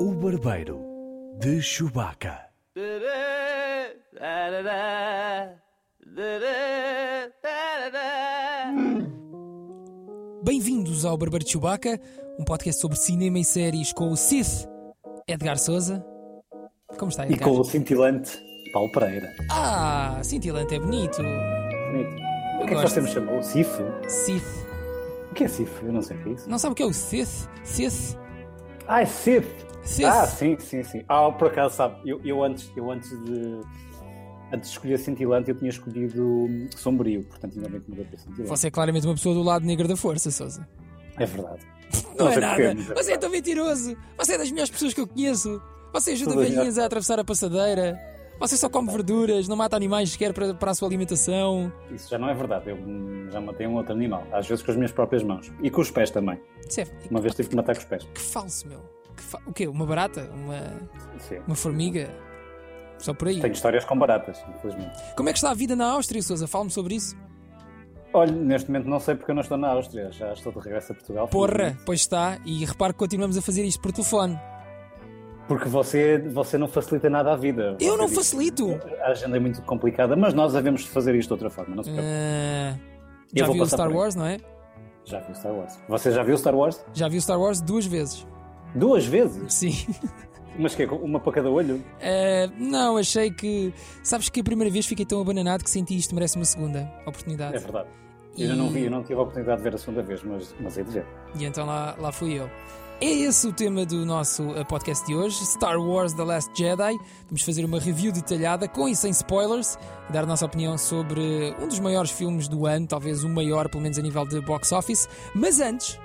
O Barbeiro de Chewbacca. Bem-vindos ao Barbeiro de Chewbacca, um podcast sobre cinema e séries com o Sith Edgar Souza. Como está, E Edgar? com o cintilante Paulo Pereira. Ah, cintilante é bonito. Bonito. O que é que gosto. você me chamou? Cif? Sith. O que é Cif? Eu não sei o que é isso. Não sabe o que é o Sith? Sith? Ah, é Cif! Sith. Ah, sim, sim, sim. Ah, por acaso, sabe, eu, eu antes, eu antes de. Antes de escolher cintilante, eu tinha escolhido sombrio, portanto, ainda bem que mudei para cintilante. Você é claramente uma pessoa do lado negro da força, Souza. É verdade. Não, é sei nada. é Você é tão mentiroso. Você é das melhores pessoas que eu conheço. Você ajuda Todas velhinhas a atravessar a passadeira. Você só come verduras, não mata animais sequer para, para a sua alimentação. Isso já não é verdade. Eu já matei um outro animal, às vezes com as minhas próprias mãos. E com os pés também. Isso é, Uma vez tive que matar com os pés. que falso, meu. Fa- O quê? Uma barata? Uma, Sim. uma formiga? Só por aí. Tenho histórias com baratas, infelizmente. Como é que está a vida na Áustria, Sousa? Fale-me sobre isso. Olha, neste momento não sei porque eu não estou na Áustria. Já estou de regresso a Portugal. Porra, pois está. E repare que continuamos a fazer isto por telefone. Porque você, você não facilita nada a vida. Eu Você não diz- facilito. A agenda é muito complicada, mas nós devemos fazer isto de outra forma, não se preocupe. Eu já viu Star. Wars, não é? Já viu Star Wars. Você já viu Star Wars? Já viu Star Wars duas vezes. Duas vezes? Sim. Mas que Uma para cada olho? Ah, não, achei que. Sabes que a primeira vez fiquei tão abananado que senti isto merece uma segunda oportunidade. É verdade. Eu ainda não E- vi, eu não tive a oportunidade de ver a segunda vez, mas, mas é de ver. E então lá, lá fui eu. É esse o tema do nosso eh, podcast de hoje, Star Wars The Last Jedi. Vamos fazer uma review detalhada, com e sem spoilers, e dar a nossa opinião sobre um dos maiores filmes do ano, talvez o maior, pelo menos a nível de box office. Mas antes,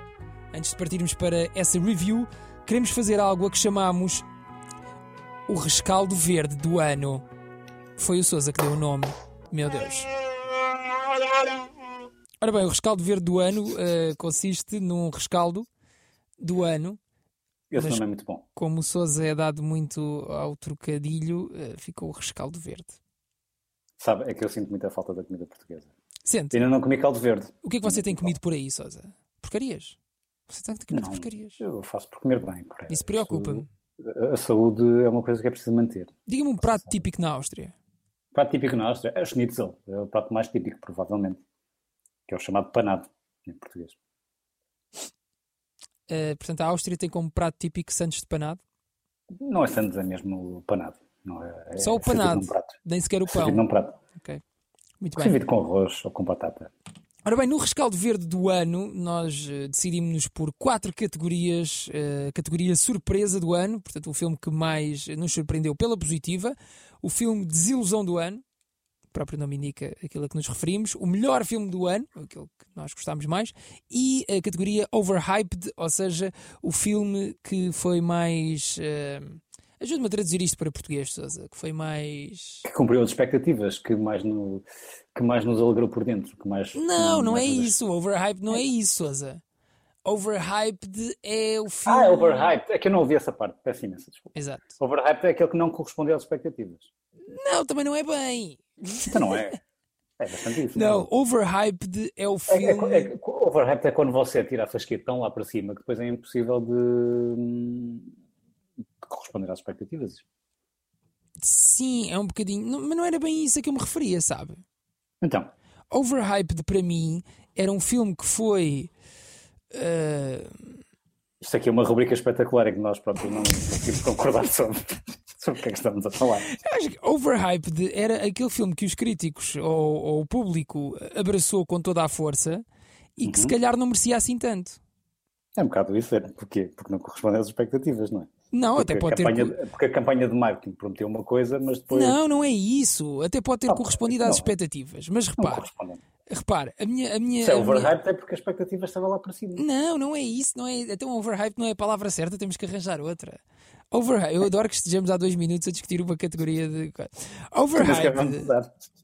antes de partirmos para essa review, queremos fazer algo a que chamamos o rescaldo verde do ano. Foi o Sousa que deu o nome. Meu Deus. Ora bem, o rescaldo verde do ano eh, consiste num rescaldo do ano. Esse Mas- nome é muito bom. Como o Sousa é dado muito ao trocadilho, eh, ficou o rescaldo verde. Sabe, é que eu sinto muita falta da comida portuguesa. Sente, Ainda não comi caldo verde. o que é que você tem comido por aí, Sousa? Porcarias? Você Não. porcarias? Eu faço por comer bem. por Isso preocupa-me. A, saúde é uma coisa que é preciso manter. Diga-me um prato típico na Áustria. O prato típico na Áustria é o schnitzel. É o prato mais típico, provavelmente. Que é o chamado panado, em português. Eh, portanto, a Áustria tem como prato típico Santos de panado. Não é Santos, é mesmo o panado. É, é Só o servido panado, nem sequer o Servido pão. num prato. Ok. Muito bem. Servido com arroz ou com batata. Ora bem, no rescaldo verde do ano, nós eh, decidimos-nos por quatro categorias. eh, categoria surpresa do ano, portanto, o filme que mais nos surpreendeu pela positiva. O filme desilusão do ano, o próprio nome indica aquilo a que nos referimos. O melhor filme do ano, aquele que nós gostámos mais. E a categoria overhyped, ou seja, o filme que foi mais. eh, Ajude-me a traduzir isto para português, Sousa, que foi mais. Que cumpriu as expectativas, que mais, no, que mais nos alegrou por dentro. Que mais, Não, não é nos- isso. Overhyped não é isso, Sousa. Overhyped é o filme. Ah, overhyped. É que eu não ouvi essa parte. Peço imensa desculpa. Exato. Overhyped é aquele que não correspondeu às expectativas. Não, também não é bem. Então não é. É bastante isso. Não, overhyped é o É, filme. é, é, overhyped é quando você tira a fasqueta tão lá para cima que depois é impossível de, hum, de corresponder às expectativas. Sim, é um bocadinho. não- mas não era bem isso a que eu me referia, sabe? Então, Overhyped para mim era um filme que foi. eh, isto aqui é uma rubrica espetacular em que nós próprios não conseguimos concordar sobre, sobre o que é que estamos a falar. eu acho que Overhyped era aquele filme que os críticos ou, ou o público abraçou com toda a força e que se calhar não merecia assim tanto. É um bocado isso, é porque, porque não corresponde às expectativas, não é? Não, Porque, até pode a ter. campanha, de- porque a campanha de marketing prometeu uma coisa, mas depois Não, não é isso. Até pode ter Não, correspondido às não. expectativas. Mas não repare, repare, a minha. A minha, Se é a minha- overhyped é porque a expectativa estava lá para cima. Não, não é isso. Não é... Então, overhyped não é a palavra certa, temos que arranjar outra. Overhyped. Eu adoro que estejamos há dois minutos a discutir uma categoria de. Vamos Overhyped.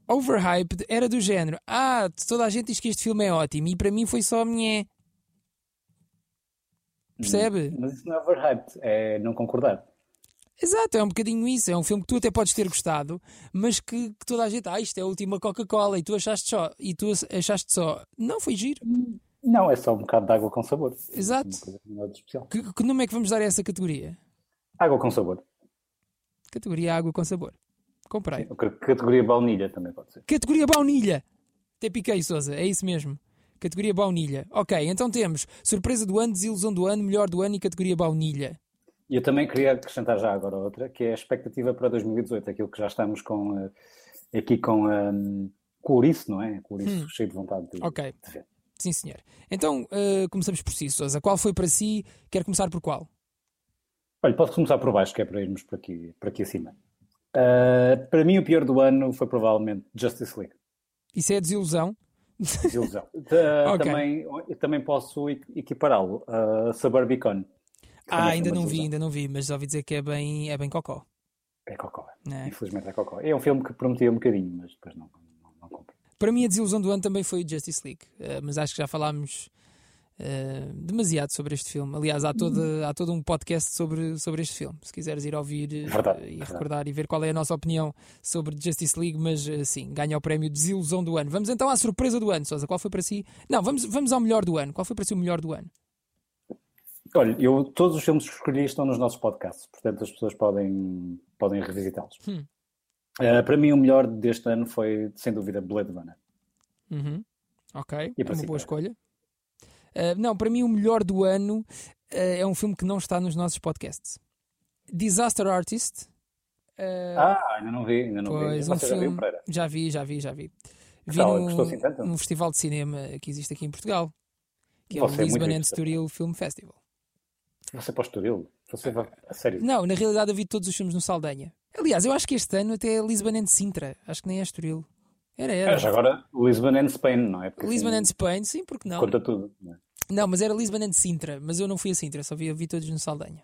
Overhyped era do género. Ah, toda a gente diz que este filme é ótimo e para mim foi só a minha. Percebe? Mas isso não é overhyped, é não concordar. Exato, é um bocadinho isso. É um filme que tu até podes ter gostado, mas que, que toda a gente, ah, isto é a última Coca-Cola e tu achaste só, e tu achaste só, não foi giro. Não, é só um bocado de água com sabor. Exato. Especial. Que, que nome é que vamos dar a essa categoria? Água com sabor. Categoria água com sabor. Comprei. Sim, Categoria baunilha também pode ser. Categoria baunilha. Até piquei, Sousa. É isso mesmo. Categoria baunilha. Ok, então temos surpresa do ano, desilusão do ano, melhor do ano e categoria baunilha. E eu também queria acrescentar já agora outra, que é a expectativa para 2018, aquilo que já estamos com, eh, aqui com, um, com o ouriço, não é? Com o ouriço Hum. cheio de vontade de, Ok. de ver. Sim, senhor. Então, eh, começamos por si, Sousa. Qual foi para si? Quer começar por qual? Olha, posso começar por baixo, que é para irmos por aqui, por aqui acima. Uh, para mim, o pior do ano foi provavelmente Justice League. Isso é desilusão? Desilusão. Uh, Ok. também, eu também posso equ- equipará-lo a Suburbicon. que Ah, também ainda não vi, ainda não vi, mas já ouvi dizer que é bem, é bem cocó. É cocó. né? Infelizmente é cocó. É um filme que prometia um bocadinho, mas depois não, não, não. Para mim, a desilusão do ano também foi Justice League, eh, mas acho que já falámos eh, demasiado sobre este filme. Aliás, há, toda, há todo um podcast sobre, sobre este filme. Se quiseres ir ouvir eh, Verdade, e recordar e ver qual é a nossa opinião sobre Justice League, mas eh, sim, ganha o prémio Desilusão do ano. Vamos então à surpresa do ano, Sousa. Qual foi para si? Não, vamos, vamos ao melhor do ano. Qual foi para si o melhor do ano? Olha, eu, todos os filmes que escolhi estão nos nossos podcasts, portanto as pessoas podem, podem revisitá-los. Hum. Uh, para mim, o melhor deste ano foi, sem dúvida, Blade Runner. Uhum. Ok, para uma boa escolha. Uh, não, para mim o melhor do ano uh, é um filme que não está nos nossos podcasts. Disaster Artist. Uh, Ah, ainda não vi, ainda não pois, vi. um Você já viu, filme. Já vi, já vi, já vi. Vi tal? num, Gostou assim tanto? num festival de cinema que existe aqui em Portugal, que é Você o é muito Lisbon and hipster. Estoril Film Festival. Você para o Estoril? Você vai... A sério? Não, na realidade eu vi todos os filmes no Saldanha. Aliás, eu acho que este ano até é Lisbon and Sintra. Acho que nem é Estoril. Era, era. Já agora, Lisbon and Spain, não é? Porque, Lisbon assim, and Spain, sim, porque não? Conta tudo. não é? Não, mas era Lisbon and Sintra, mas eu não fui a Sintra, só vi, eu vi todos no Saldanha.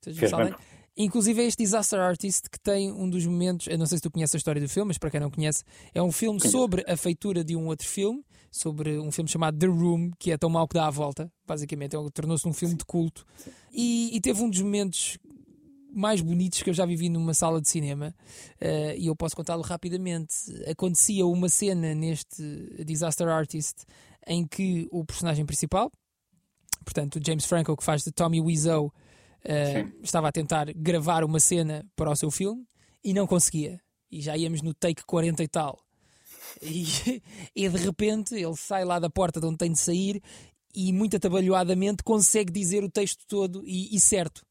Todos no. Saldanha. Inclusive é este Disaster Artist que tem um dos momentos, eu não sei se tu conheces a história do filme, mas para quem não conhece, é um filme sobre a feitura de um outro filme, sobre um filme chamado The Room, que é tão mau que dá a volta, basicamente, é tornou-se um filme de culto. E, e teve um dos momentos mais bonitos que eu já vivi numa sala de cinema eh, e eu posso contá-lo rapidamente. Acontecia uma cena neste Disaster Artist em que o personagem principal, portanto, o James Franco, que faz de Tommy Wiseau, Sim. estava a tentar gravar uma cena para o seu filme e não conseguia. E já íamos no take 40 e tal. E, e de repente ele sai lá da porta de onde tem de sair e, muito atabalhoadamente, consegue dizer o texto todo e, e certo.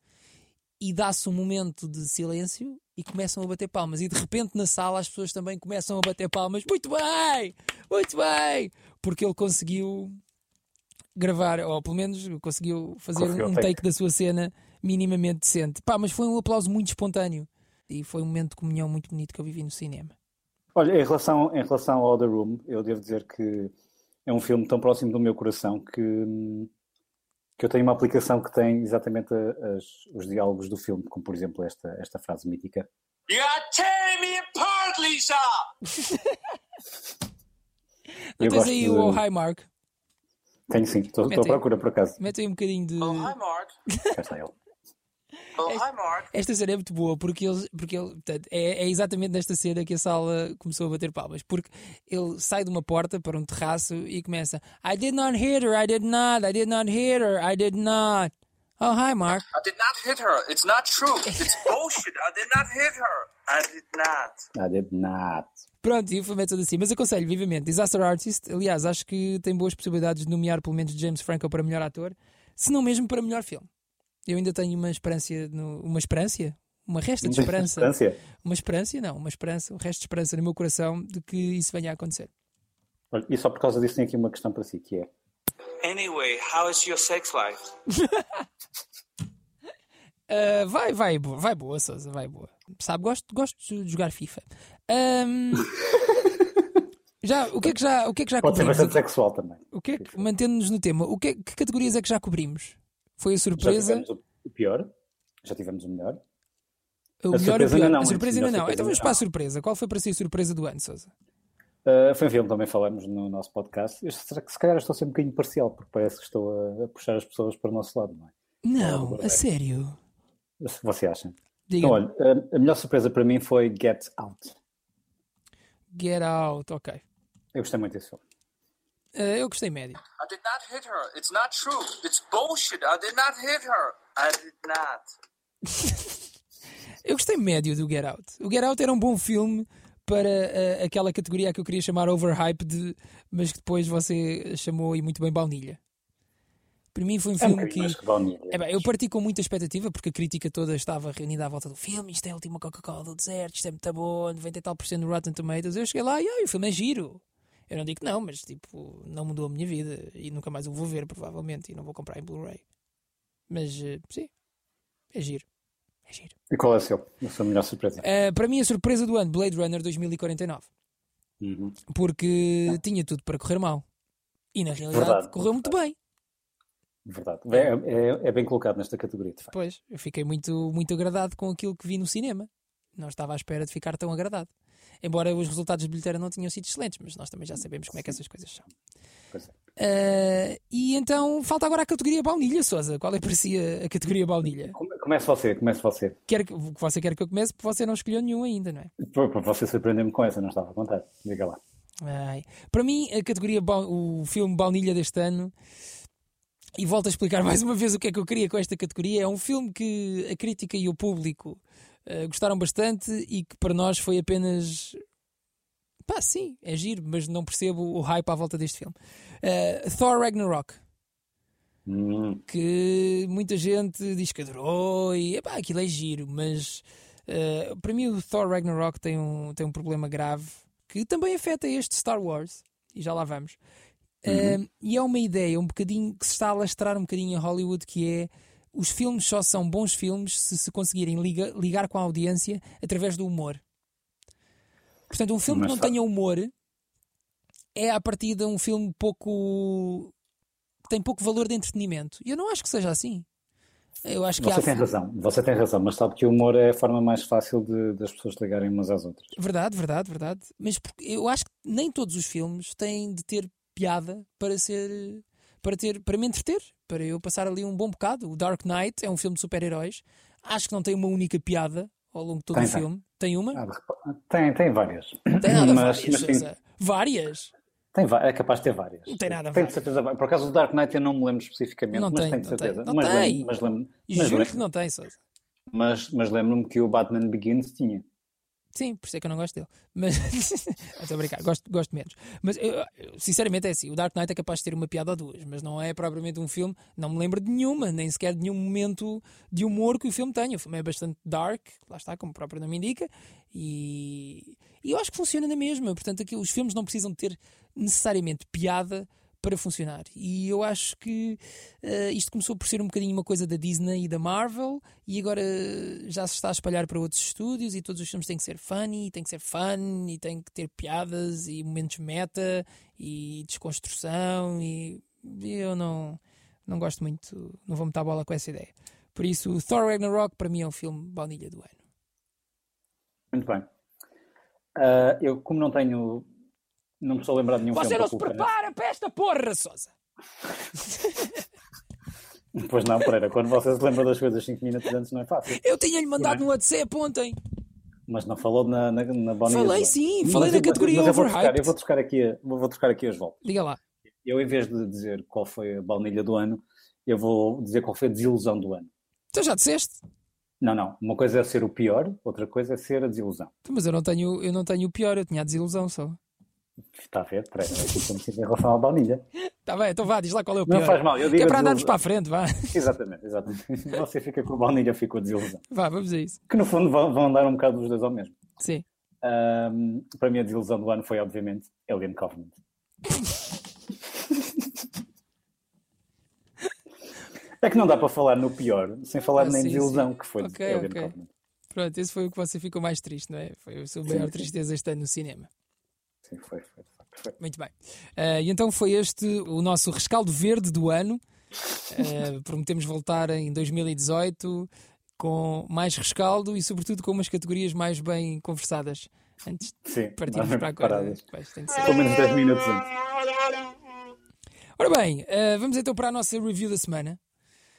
E dá-se um momento de silêncio e começam a bater palmas. E de repente na sala as pessoas também começam a bater palmas. Muito bem! Muito bem! Porque ele conseguiu gravar, ou pelo menos conseguiu fazer Conseguiu um take. take. da sua cena minimamente decente. Pá, mas foi um aplauso muito espontâneo. E foi um momento de comunhão muito bonito que eu vivi no cinema. Olha, em relação, em relação ao The Room, eu devo dizer que é um filme tão próximo do meu coração que, hum, que eu tenho uma aplicação que tem exatamente a- as- os diálogos do filme, como por exemplo esta, esta frase mítica. You are tearing me apart, Lisa! Não Eu tens aí de- o Oh Hi Mark? Tenho sim, estou à procura por acaso. Mete aí um bocadinho de. Oh, hi, Mark. Cá está ele. Esta cena é muito boa porque ele, porque ele portanto, é, é exatamente nesta cena que a sala começou a bater palmas. Porque ele sai de uma porta para um terraço e começa I did not hit her, I did not, I did not hit her, I did not. Oh, hi, Mark. I did not hit her. It's not true. It's bullshit. I did not hit her. I did not. I did not. Pronto, e o filme é todo assim. Mas aconselho vivamente. Disaster Artist, aliás, acho que tem boas possibilidades de nomear pelo menos James Franco para melhor ator, se não mesmo para melhor filme. Eu ainda tenho uma esperança, no, uma esperança, uma resta de esperança, Distância. uma esperança, não, uma esperança, um resto de esperança no meu coração de que isso venha a acontecer. Olha, e só por causa disso tenho aqui uma questão para si, que é Anyway, how is your sex life? Ah, vai, vai, boa, vai boa, Sousa, vai boa. Sabe, gosto, gosto de jogar FIFA. Ahm, já, o que é que já, o que é que já pode ser cobrimos? bastante sexual também. O que é que, mantendo-nos no tema, o que, é- que categorias é que já cobrimos? Foi a Já surpresa, tivemos o- pior, já tivemos o melhor. o a melhor e o pior. ainda não, a surpresa ainda não. surpresa Então vamos para a surpresa. Qual foi para si a surpresa do ano, Sousa? Uh, foi um filme que também falamos no nosso podcast. Eu, será que se calhar estou a ser um bocadinho parcial, porque parece que estou a, a puxar as pessoas para o nosso lado, não é? Não, a sério. Você acha? Diga, Então, olha, a, a melhor surpresa para mim foi Get Out. Get Out, ok. Eu gostei muito desse filme. Ah, eu gostei médio. I did not hit her. It's not true. It's bullshit. I did not hit her. I did not. Eu gostei médio do Get Out. O Get Out era um bom filme para uh, aquela categoria que eu queria chamar overhyped, mas que depois você chamou e muito bem baunilha. Para mim foi um É um filme que. mais que baunilha. É bem, eu parti com muita expectativa porque a crítica toda estava reunida à volta do filme. Isto é a última Coca-Cola do deserto, isto é muito bom, 90 e tal por cento no Rotten Tomatoes. Eu cheguei lá e ai, o filme é giro. Eu não digo que não, mas tipo, não mudou a minha vida e nunca mais o vou ver, provavelmente, e não vou comprar em Blu-ray. Mas eh, sim, é giro. É giro. E qual é o seu? A sua melhor surpresa? Eh, para mim, a surpresa do ano, Blade Runner 2049. Uhum. Porque tinha tudo para correr mal. E na realidade Verdade. correu muito bem. Verdade. É, é- é bem colocado nesta categoria, de facto. Pois, eu fiquei muito, muito agradado com aquilo que vi no cinema. Não estava à espera de ficar tão agradado. Embora os resultados de bilheteira não tenham sido excelentes, mas nós também já sabemos como é que essas coisas são. Eh, e então falta agora a categoria baunilha, Sousa. Qual é para si a, categoria baunilha? Come- Comece você, comece você. Quer que, você quer que eu comece, porque você não escolheu nenhum ainda, não é? Você surpreendeu-me com essa, não estava a contar. Diga lá. Ai. Para mim, a categoria, o filme Baunilha deste ano, e volto a explicar mais uma vez o que é que eu queria com esta categoria, é um filme que a crítica e o público eh, gostaram bastante e que para nós foi apenas. Pá, sim, é giro, mas não percebo o hype à volta deste filme. Eh, Thor Ragnarok, Hum, que muita gente diz que adorou e epá, aquilo é giro, mas eh, para mim o Thor Ragnarok tem um, tem um problema grave que também afeta este Star Wars, e já lá vamos. Eh, e é uma ideia um bocadinho que se está a lastrar um bocadinho em Hollywood que é os filmes só são bons filmes se se conseguirem liga- ligar com a audiência através do humor. Portanto, um filme Mas que não sabe- tenha humor é a partir de um filme pouco que tem pouco valor de entretenimento. E eu não acho que seja assim. Eu acho que Você há tem razão, você tem razão, mas sabe que o humor é a forma mais fácil de, das pessoas ligarem umas às outras. Verdade, verdade, verdade. Mas porque eu acho que nem todos os filmes têm de ter piada para ser para ter para me entreter, para eu passar ali um bom bocado. O Dark Knight é um filme de super-heróis. Acho que não tem uma única piada ao longo de todo Tem, o tem. filme. Tem uma? Ah, tem, tem várias. tem nada mas, várias. mas tem. Várias? tem é capaz de ter várias. Não tem nada Tem de várias. certeza. Por acaso o Dark Knight eu não me lembro especificamente, Não mas tem, tenho de não tem. certeza. Não mas, tem. lembro, mas, lembro, mas, juro lembro- que não tem, Sousa. mas, mas lembro-me que o Batman Begins tinha. Sim, por isso é que eu não gosto dele. Mas estou a brincar, gosto, gosto menos. Mas eu, sinceramente é assim: o Dark Knight é capaz de ter uma piada ou duas, mas não é propriamente um filme. Não me lembro de nenhuma, nem sequer de nenhum momento de humor que o filme tenha. O filme é bastante dark, lá está, como o próprio nome indica, e, e eu acho que funciona na mesma. Portanto, aqui, os filmes não precisam ter necessariamente piada para funcionar. E eu acho que eh, isto começou por ser um bocadinho uma coisa da Disney e da Marvel, e agora já se está a espalhar para outros estúdios. E todos os filmes têm que ser funny, têm que ser fun, e têm que ter piadas e momentos meta e desconstrução. E eu não, não gosto muito, não vou meter a bola com essa ideia. Por isso, Thor Ragnarok para mim é um filme baunilha do ano. Muito bem. Ah, eu, como não tenho. Não me estou a lembrar de nenhum Você não se colocar prepara para esta porra, Sousa! Pois não, Pereira, quando você se lembra das coisas 5 minutos antes não é fácil. Eu tinha-lhe mandado no WhatsApp ontem. Mas não falou na, na, na baunilha Falei sim, Mas falei eu- da mas- categoria mas eu vou trocar, overhyped. eu vou trocar aqui, vou, trocar aqui as voltas. Diga lá. Eu, em vez de dizer qual foi a baunilha do ano, eu vou dizer qual foi a desilusão do ano. Então já disseste? Não, não. Uma coisa é ser o pior, outra coisa é ser a desilusão. Mas eu não tenho, eu não tenho o pior, eu tinha a desilusão só. Está a ver? Pereira, é que em relação à baunilha. Tá bem, então vá, diz lá qual é o pior. Não faz mal, eu Que digo é a para andarmos para a frente, vá. Exatamente, exatamente. Você fica com a baunilha, eu fico com a desilusão. Vá, vamos a isso. Que no fundo vão, vão andar um bocado os dois ao mesmo. Sim. Ahm, para mim a desilusão do ano foi, obviamente, Alien Covenant. É que não dá para falar no pior sem falar Ah, nem sim, desilusão sim. que foi Ok, Alien ok. Covenant. Pronto, esse foi o que você ficou mais triste, não é? Foi a sua maior tristeza este ano no cinema. Sim, foi, foi, foi. Muito bem. Ah, e então foi este o nosso rescaldo verde do ano. Ah, prometemos voltar em 2018 com mais rescaldo e, sobretudo, com umas categorias mais bem conversadas. Antes de Sim, partirmos nós para a coisa. de. Pelo menos 10 minutos antes. Ora bem, ah, vamos então para a nossa review da semana.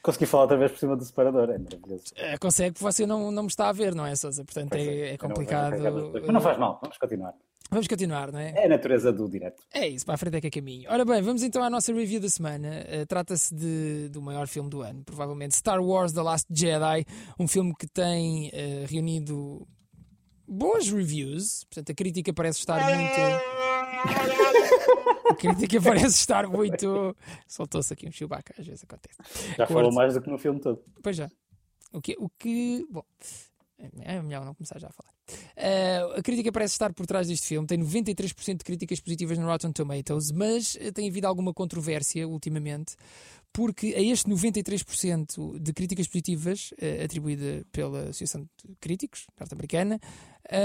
Consegui falar outra vez por cima do separador, é maravilhoso. Ah, consegue você não, não me está a ver, não é, Sousa? Portanto, Pois é, é eu não- complicado. Mas não faz mal, vamos continuar. Vamos continuar, não é? É a natureza do direto. É isso, para a frente é que é caminho. Ora bem, vamos então à nossa review da semana. Uh, Trata-se do maior filme do ano, provavelmente Star Wars The Last Jedi, um filme que tem uh, reunido boas reviews, portanto a crítica parece estar muito. a crítica parece estar muito. Soltou-se aqui um Chewbacca, às vezes acontece. Já falou mais do que no filme todo. Pois já. O que, o que. Bom. É melhor não começar já a falar. Uh, a crítica parece estar por trás deste filme. Tem 93% de críticas positivas no Rotten Tomatoes, mas uh, tem havido alguma controvérsia ultimamente, porque a este 93% de críticas positivas, uh, atribuída pela Associação de Críticos norte-americana,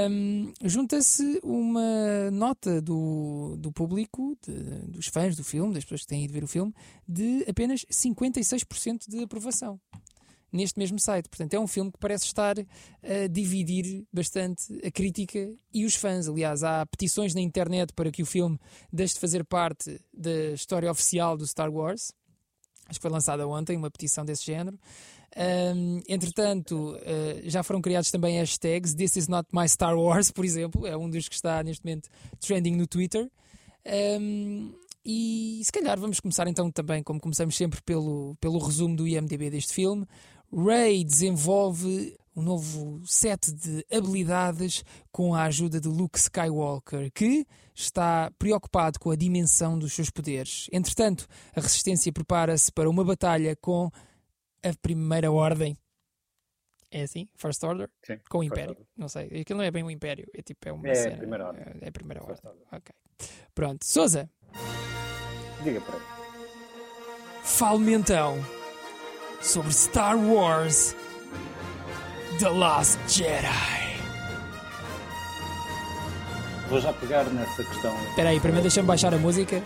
um, junta-se uma nota do, do público, de, dos fãs do filme, das pessoas que têm ido ver o filme, de apenas 56% de aprovação neste mesmo site. Portanto, é um filme que parece estar a dividir bastante a crítica e os fãs. Aliás, há petições na internet para que o filme deixe de fazer parte da história oficial do Star Wars. Acho que foi lançada ontem uma petição desse género. Um, entretanto, uh, já foram criados também hashtags This is not my Star Wars, por exemplo, é um dos que está neste momento trending no Twitter. Um, e se calhar vamos começar então também, como começamos sempre, pelo, pelo resumo do IMDB deste filme. Ray desenvolve um novo set de habilidades com a ajuda de Luke Skywalker, que está preocupado com a dimensão dos seus poderes. Entretanto, a Resistência prepara-se para uma batalha com a Primeira Ordem. É assim? First Order? Sim, Com o Império. Order. Não sei. Aquilo não é bem o Império. É tipo, é uma É a cena. Primeira Ordem. É a Primeira Ordem. Ok. Pronto. Souza, Diga para ele. fale-me então sobre Star Wars The Last Jedi. Vou já pegar nessa questão. Espera aí, primeiro deixa-me baixar a música,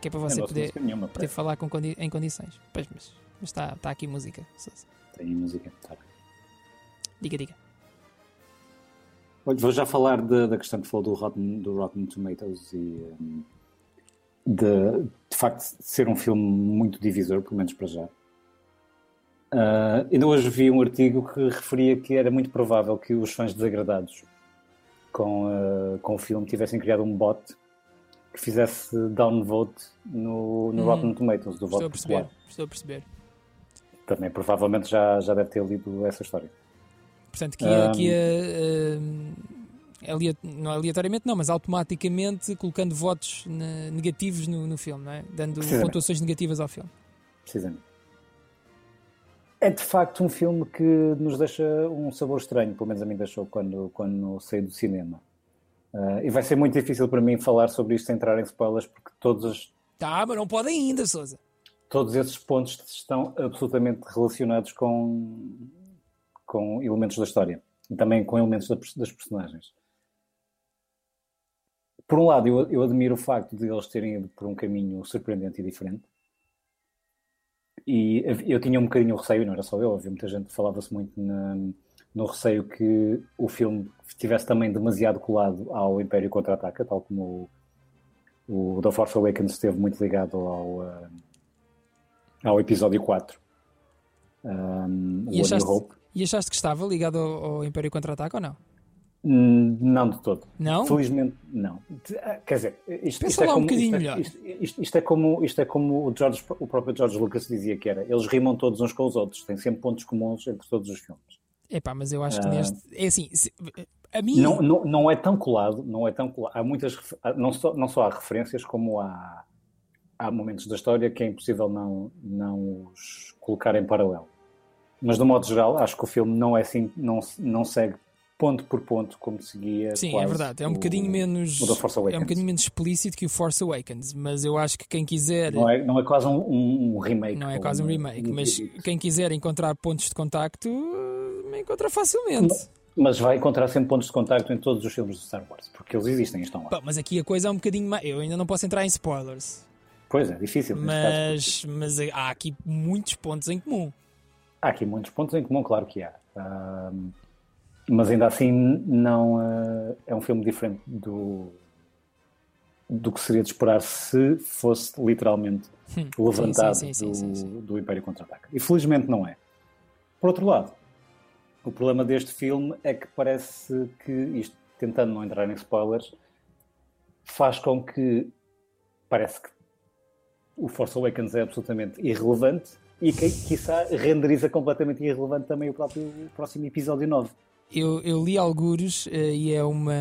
que é para você poder, nenhuma, poder falar com em condições. Pois, mas está está aqui música. Tem música. Tá bem. Diga, diga. Olha, Vou já falar da, da questão que falou do Rotten, do Rotten Tomatoes e hum, de, de facto de ser um filme muito divisor, pelo menos para já. Ah, ainda hoje vi um artigo que referia que era muito provável que os fãs desagradados com, ah, com o filme tivessem criado um bot que fizesse downvote no, no Hum. Rotten Tomatoes, do voto a perceber. popular. Estou a perceber. Também provavelmente já, já deve ter lido essa história. Portanto, que ia, Um, que ia alia- não aleatoriamente, não, mas automaticamente colocando votos ne- negativos no, no filme, não é? Dando pontuações negativas ao filme. Precisamente. É de facto um filme que nos deixa um sabor estranho, pelo menos a mim deixou quando, quando saí do cinema. Ah, e vai ser muito difícil para mim falar sobre isto sem entrar em spoilers, porque todos, os- Tá, mas não pode ainda, Sousa. todos esses pontos estão absolutamente relacionados com, com elementos da história e também com elementos da- das personagens. Por um lado, eu, eu admiro o facto de eles terem ido por um caminho surpreendente e diferente. E eu tinha um bocadinho o receio, não era só eu, havia muita gente que falava-se muito na- no receio que o filme estivesse também demasiado colado ao Império Contra-Ataca, tal como o, o The Force Awakens esteve muito ligado ao, ah, ao episódio 4. Um, E achaste, e achaste que estava ligado ao, ao Império Contra-Ataque ou não? Hum, Não de todo. Não? Felizmente, não. Ah, Quer dizer, isto, isto é um como, bocadinho isto, é- melhor. isto- isto- isto é como, isto é como o, George, o próprio George Lucas dizia que era. Eles rimam todos uns com os outros, têm sempre pontos comuns entre todos os filmes. Epá, mas eu acho que Ah. neste. É assim, se- a mim. Não, não, não é tão colado, não é tão colado. Há muitas, não só, não só há referências, como há, há momentos da história que é impossível não, não os colocar em paralelo. Mas, de um modo geral, acho que o filme não é assim, não, não segue ponto por ponto como seguia. Sim, é verdade. É um o- bocadinho menos. o Force É um Awakens. bocadinho menos explícito que o Force Awakens, mas eu acho que quem quiser. Não é, não é quase um, um- um remake. Não é quase um remake, mas quem quiser encontrar pontos de contacto, eh, encontra facilmente. Mas vai encontrar sempre pontos de contacto em todos os filmes de Star Wars, porque eles existem e estão lá. Mas aqui a coisa é um bocadinho mais. Eu ainda não posso entrar em spoilers, Pois é, difícil. caso, mas, mas há aqui muitos pontos em comum. Há aqui muitos pontos em comum, claro que há. Ahm, mas ainda assim não ah, é um filme diferente do, do que seria de esperar se fosse literalmente levantado Hum, sim, sim, do, sim, sim. do Império Contra-Ataca. E felizmente não é. Por outro lado, o problema deste filme é que parece que, isto tentando não entrar em spoilers, faz com que parece que o Force Awakens é absolutamente irrelevante e que, quiçá, renderiza completamente irrelevante também o próprio próximo episódio 9. Eu, eu li algures uh, e é uma,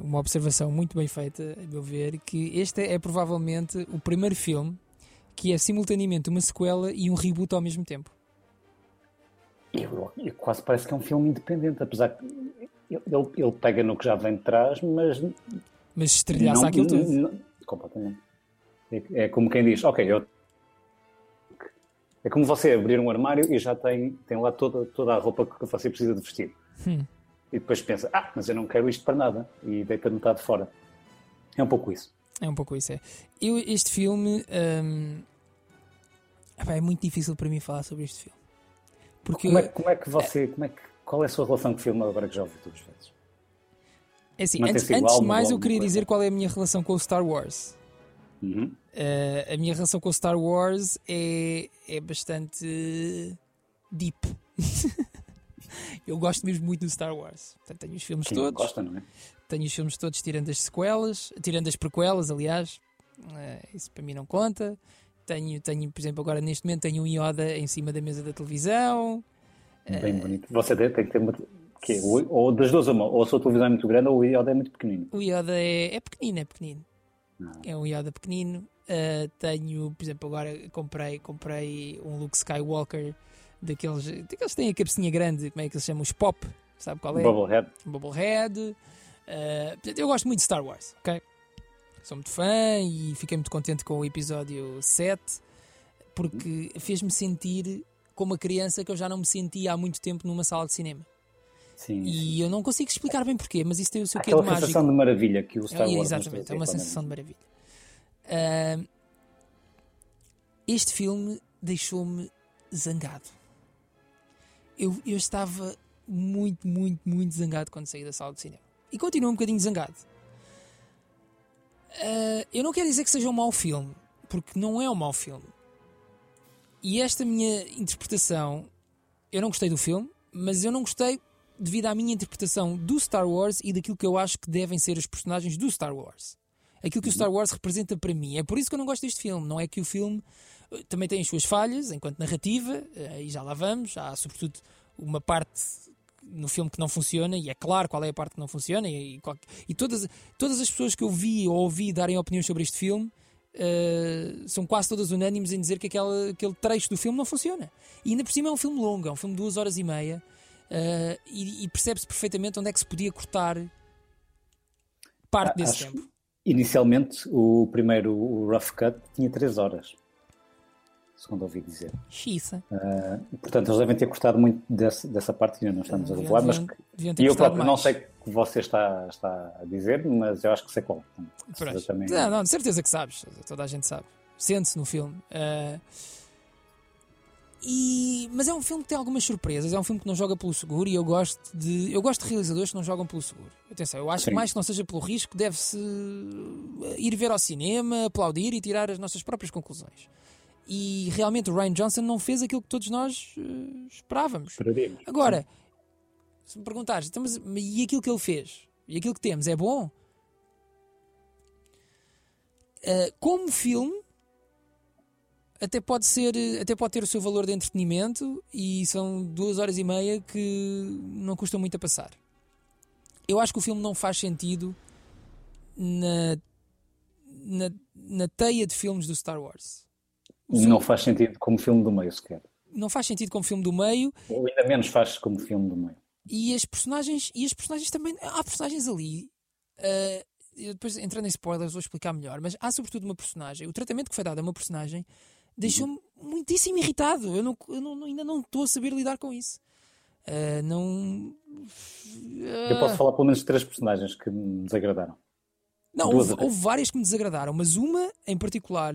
uma observação muito bem feita, a meu ver, que este é provavelmente o primeiro filme que é simultaneamente uma sequela e um reboot ao mesmo tempo. Eu, eu quase parece que é um filme independente, apesar que ele, ele pega no que já vem de trás, mas. Mas estrelhaça aquilo tudo. Não, completamente. É, é, como quem diz: Ok, eu. É como você abrir um armário e já tem, tem lá toda, toda a roupa que você precisa de vestir. Hum. E depois pensa: Ah, mas eu não quero isto para nada. E deita metade fora. É um pouco isso. É um pouco isso, é. Eu, este filme. Hum... é muito difícil para mim falar sobre este filme. Porque como, é, como é que você. Como é que, qual é a sua relação com o filme agora que já ouviu todas as vezes? É assim, antes, antes de mais, eu queria dizer qual é a minha relação com o Star Wars. Uhum. Uh, a minha relação com o Star Wars é, é bastante deep. eu gosto mesmo muito do Star Wars. Portanto, tenho os filmes Quem todos. Gosta, não é? Tenho os filmes todos, tirando as sequelas, tirando as prequelas, aliás. Uh, isso para mim não conta. Tenho, tenho, por exemplo, agora neste momento tenho um Yoda em cima da mesa da televisão. Bem uh, bonito. Você tem que ter uma. Que, ou, ou das duas, uma, ou a sua televisão é muito grande ou o Yoda é muito pequenino. O Yoda é, é pequenino, é pequenino. Não. É um Yoda pequenino. Uh, tenho, por exemplo, agora comprei, comprei um Luke Skywalker daqueles, daqueles que têm a cabecinha grande, como é que eles chamam? Os pop, sabe qual é? Bubblehead. Bubblehead. Uh, eu gosto muito de Star Wars, ok? Sou muito fã e fiquei muito contente com o episódio 7 porque fez-me sentir como uma criança que eu já não me sentia há muito tempo numa sala de cinema. Sim, e eu não consigo explicar bem porquê, mas isso tem o seu quê de mágico. sensação de maravilha que o Star Wars é, Exatamente, é uma sensação de maravilha. Uh, este filme deixou-me zangado. Eu, eu estava muito, muito, muito zangado quando saí da sala de cinema. E continuo um bocadinho zangado. Uh, eu não quero dizer que seja um mau filme, porque não é um mau filme. E esta minha interpretação, eu não gostei do filme, mas eu não gostei devido à minha interpretação do Star Wars e daquilo que eu acho que devem ser os personagens do Star Wars. Aquilo que o Star Wars representa para mim. É por isso que eu não gosto deste filme. Não é que o filme também tem as suas falhas enquanto narrativa, eh, e já lá vamos. Há, sobretudo, uma parte no filme que não funciona, e é claro qual é a parte que não funciona, e, e todas, todas as pessoas que eu vi ou ouvi darem opiniões sobre este filme uh, são quase todas unânimes em dizer que aquele, aquele trecho do filme não funciona. E ainda por cima é um filme longo, é um filme de duas horas e meia, uh, e, e percebe-se perfeitamente onde é que se podia cortar parte desse tempo. Inicialmente, o primeiro, o Rough Cut, tinha três horas segundo ouvi dizer. Xiça. Uh, portanto, eles devem ter cortado muito desse, dessa parte, ainda não estamos a revelar, mas que, e eu próprio mais. não sei o que você está, está a dizer, mas eu acho que sei qual. Portanto, também... Não, não, de certeza que sabes, toda a gente sabe. Sente-se no filme. Uh, e, mas é um filme que tem algumas surpresas, é um filme que não joga pelo seguro e eu gosto de eu gosto de realizadores que não jogam pelo seguro. Atenção, eu acho Sim. que mais que não seja pelo risco, deve-se ir ver ao cinema, aplaudir e tirar as nossas próprias conclusões. E realmente o Ryan Johnson não fez aquilo que todos nós uh, esperávamos. Esperaremos. Agora, se me perguntares, então, mas, e aquilo que ele fez? E aquilo que temos é bom? Uh, como filme, até pode ser, até pode ter o seu valor de entretenimento e são duas horas e meia que não custam muito a passar. Eu acho que o filme não faz sentido na, na, na teia de filmes do Star Wars. Não faz sentido como filme do meio sequer. Não faz sentido como filme do meio. Ou ainda menos faz como filme do meio. E as personagens, e as personagens também. Há personagens ali. Uh, depois entrando em spoilers vou explicar melhor, mas há sobretudo uma personagem. O tratamento que foi dado a uma personagem deixou-me muitíssimo irritado. Eu, não, eu não, ainda não estou a saber lidar com isso. Uh, não. Uh... Eu posso falar pelo menos de três personagens que me desagradaram. Não, houve, houve, várias que me desagradaram, mas uma em particular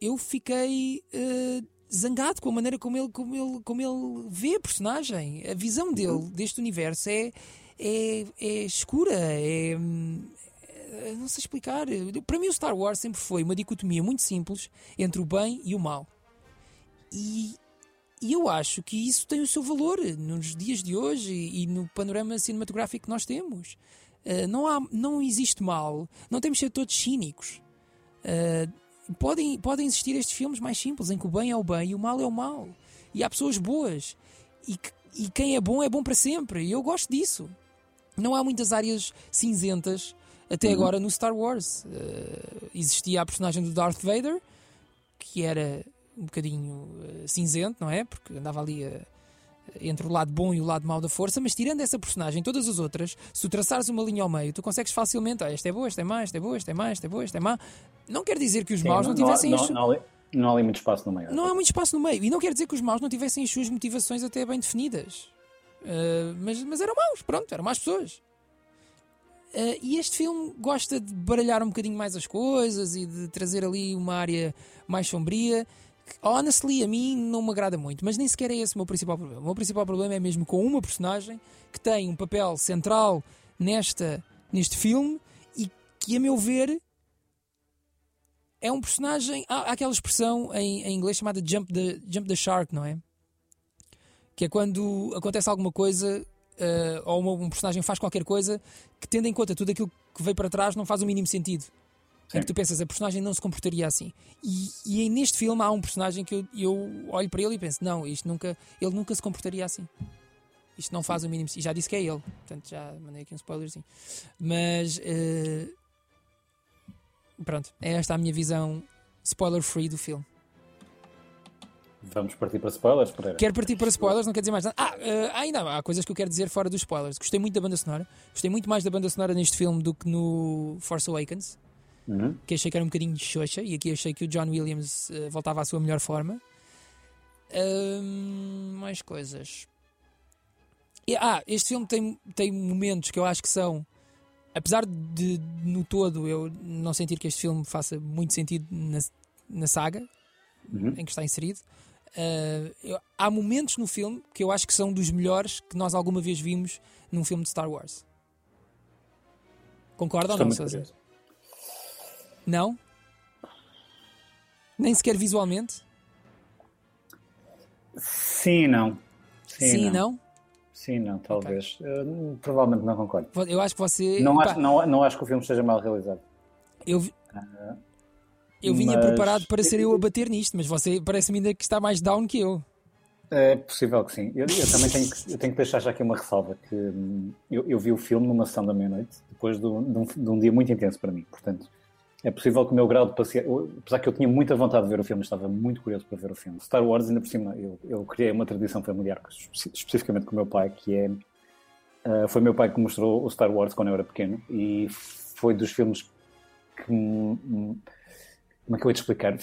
eu fiquei uh, zangado com a maneira como ele, como, ele, como ele vê a personagem. A visão dele uhum. deste universo é, é, é escura, é, é, Não sei explicar. Para mim, o Star Wars sempre foi uma dicotomia muito simples entre o bem e o mal. E, e eu acho que isso tem o seu valor nos dias de hoje e, e no panorama cinematográfico que nós temos. Uh, não, há, não existe mal. Não temos de ser todos cínicos. Uh, podem, podem existir estes filmes mais simples, em que o bem é o bem e o mal é o mal. E há pessoas boas. E, e quem é bom é bom para sempre. E eu gosto disso. Não há muitas áreas cinzentas até uhum. agora no Star Wars. Uh, existia a personagem do Darth Vader, que era um bocadinho uh, cinzento, não é? Porque andava ali uh, entre o lado bom e o lado mau da força, mas tirando essa personagem, todas as outras, se tu traçares uma linha ao meio, tu consegues facilmente, ah, esta é boa, esta é má, esta é boa, esta é má, esta é boa, esta é má. Não quer dizer que os Sim, maus não, não tivessem não, não, não, não há ali muito espaço no meio. Não há muito espaço no meio. E não quer dizer que os maus não tivessem as suas motivações até bem definidas. Uh, mas, mas eram maus, pronto, eram más pessoas. Uh, e este filme gosta de baralhar um bocadinho mais as coisas e de trazer ali uma área mais sombria. Honestly, a mim não me agrada muito, mas nem sequer é esse o meu principal problema. O meu principal problema é mesmo com uma personagem que tem um papel central nesta, neste filme e que, a meu ver, é um personagem. Há, há aquela expressão em, em, inglês chamada jump the, jump the shark, não é? Que é quando acontece alguma coisa uh, ou uma, um personagem faz qualquer coisa que, tendo em conta tudo aquilo que veio para trás, não faz o mínimo sentido. Sim. Em que tu pensas, a personagem não se comportaria assim. E, e neste filme há um personagem que eu, eu olho para ele e penso, não, isto nunca, ele nunca se comportaria assim. Isto não faz o mínimo E já disse que é ele, portanto já mandei aqui um spoilerzinho. Mas uh, pronto, é esta a minha visão spoiler free do filme. Vamos partir para spoilers, Pereira? Quero partir para spoilers, não quer dizer mais nada. Ah, uh, ainda há coisas que eu quero dizer fora dos spoilers. Gostei muito da banda sonora. Gostei muito mais da banda sonora neste filme do que no Force Awakens. Uhum. Que achei que era um bocadinho de xoxa. E aqui achei que o John Williams uh, voltava à sua melhor forma. Uh, mais coisas. E, ah, este filme tem, tem momentos que eu acho que são. Apesar de, no todo, eu não sentir que este filme faça muito sentido na, na saga uhum. em que está inserido, Uh, eu, há momentos no filme que eu acho que são dos melhores que nós alguma vez vimos num filme de Star Wars. Concorda ou não, Sousa? Não? Nem sequer visualmente? Sim, não. Sim, Sim não. não. Sim, não, talvez. Okay. Uh, provavelmente não concordo. Eu acho que você. Não, acho, não, não acho que o filme esteja mal realizado. Eu, uh, eu vinha mas... preparado para ser eu a bater nisto, mas você parece-me ainda que está mais down que eu. É possível que sim. Eu, eu também tenho que, eu tenho que deixar já aqui uma ressalva, que hum, eu, eu vi o filme numa sessão da meia-noite, depois de um, de, um, de um, dia muito intenso para mim. Portanto, é possível que o meu grau de paciência... Apesar que eu tinha muita vontade de ver o filme, estava muito curioso para ver o filme. Star Wars, ainda por cima, eu, eu criei uma tradição familiar, especificamente com o meu pai, que é... Uh, foi meu pai que mostrou o Star Wars quando eu era pequeno, e foi dos filmes que... Como é que eu ia te explicar?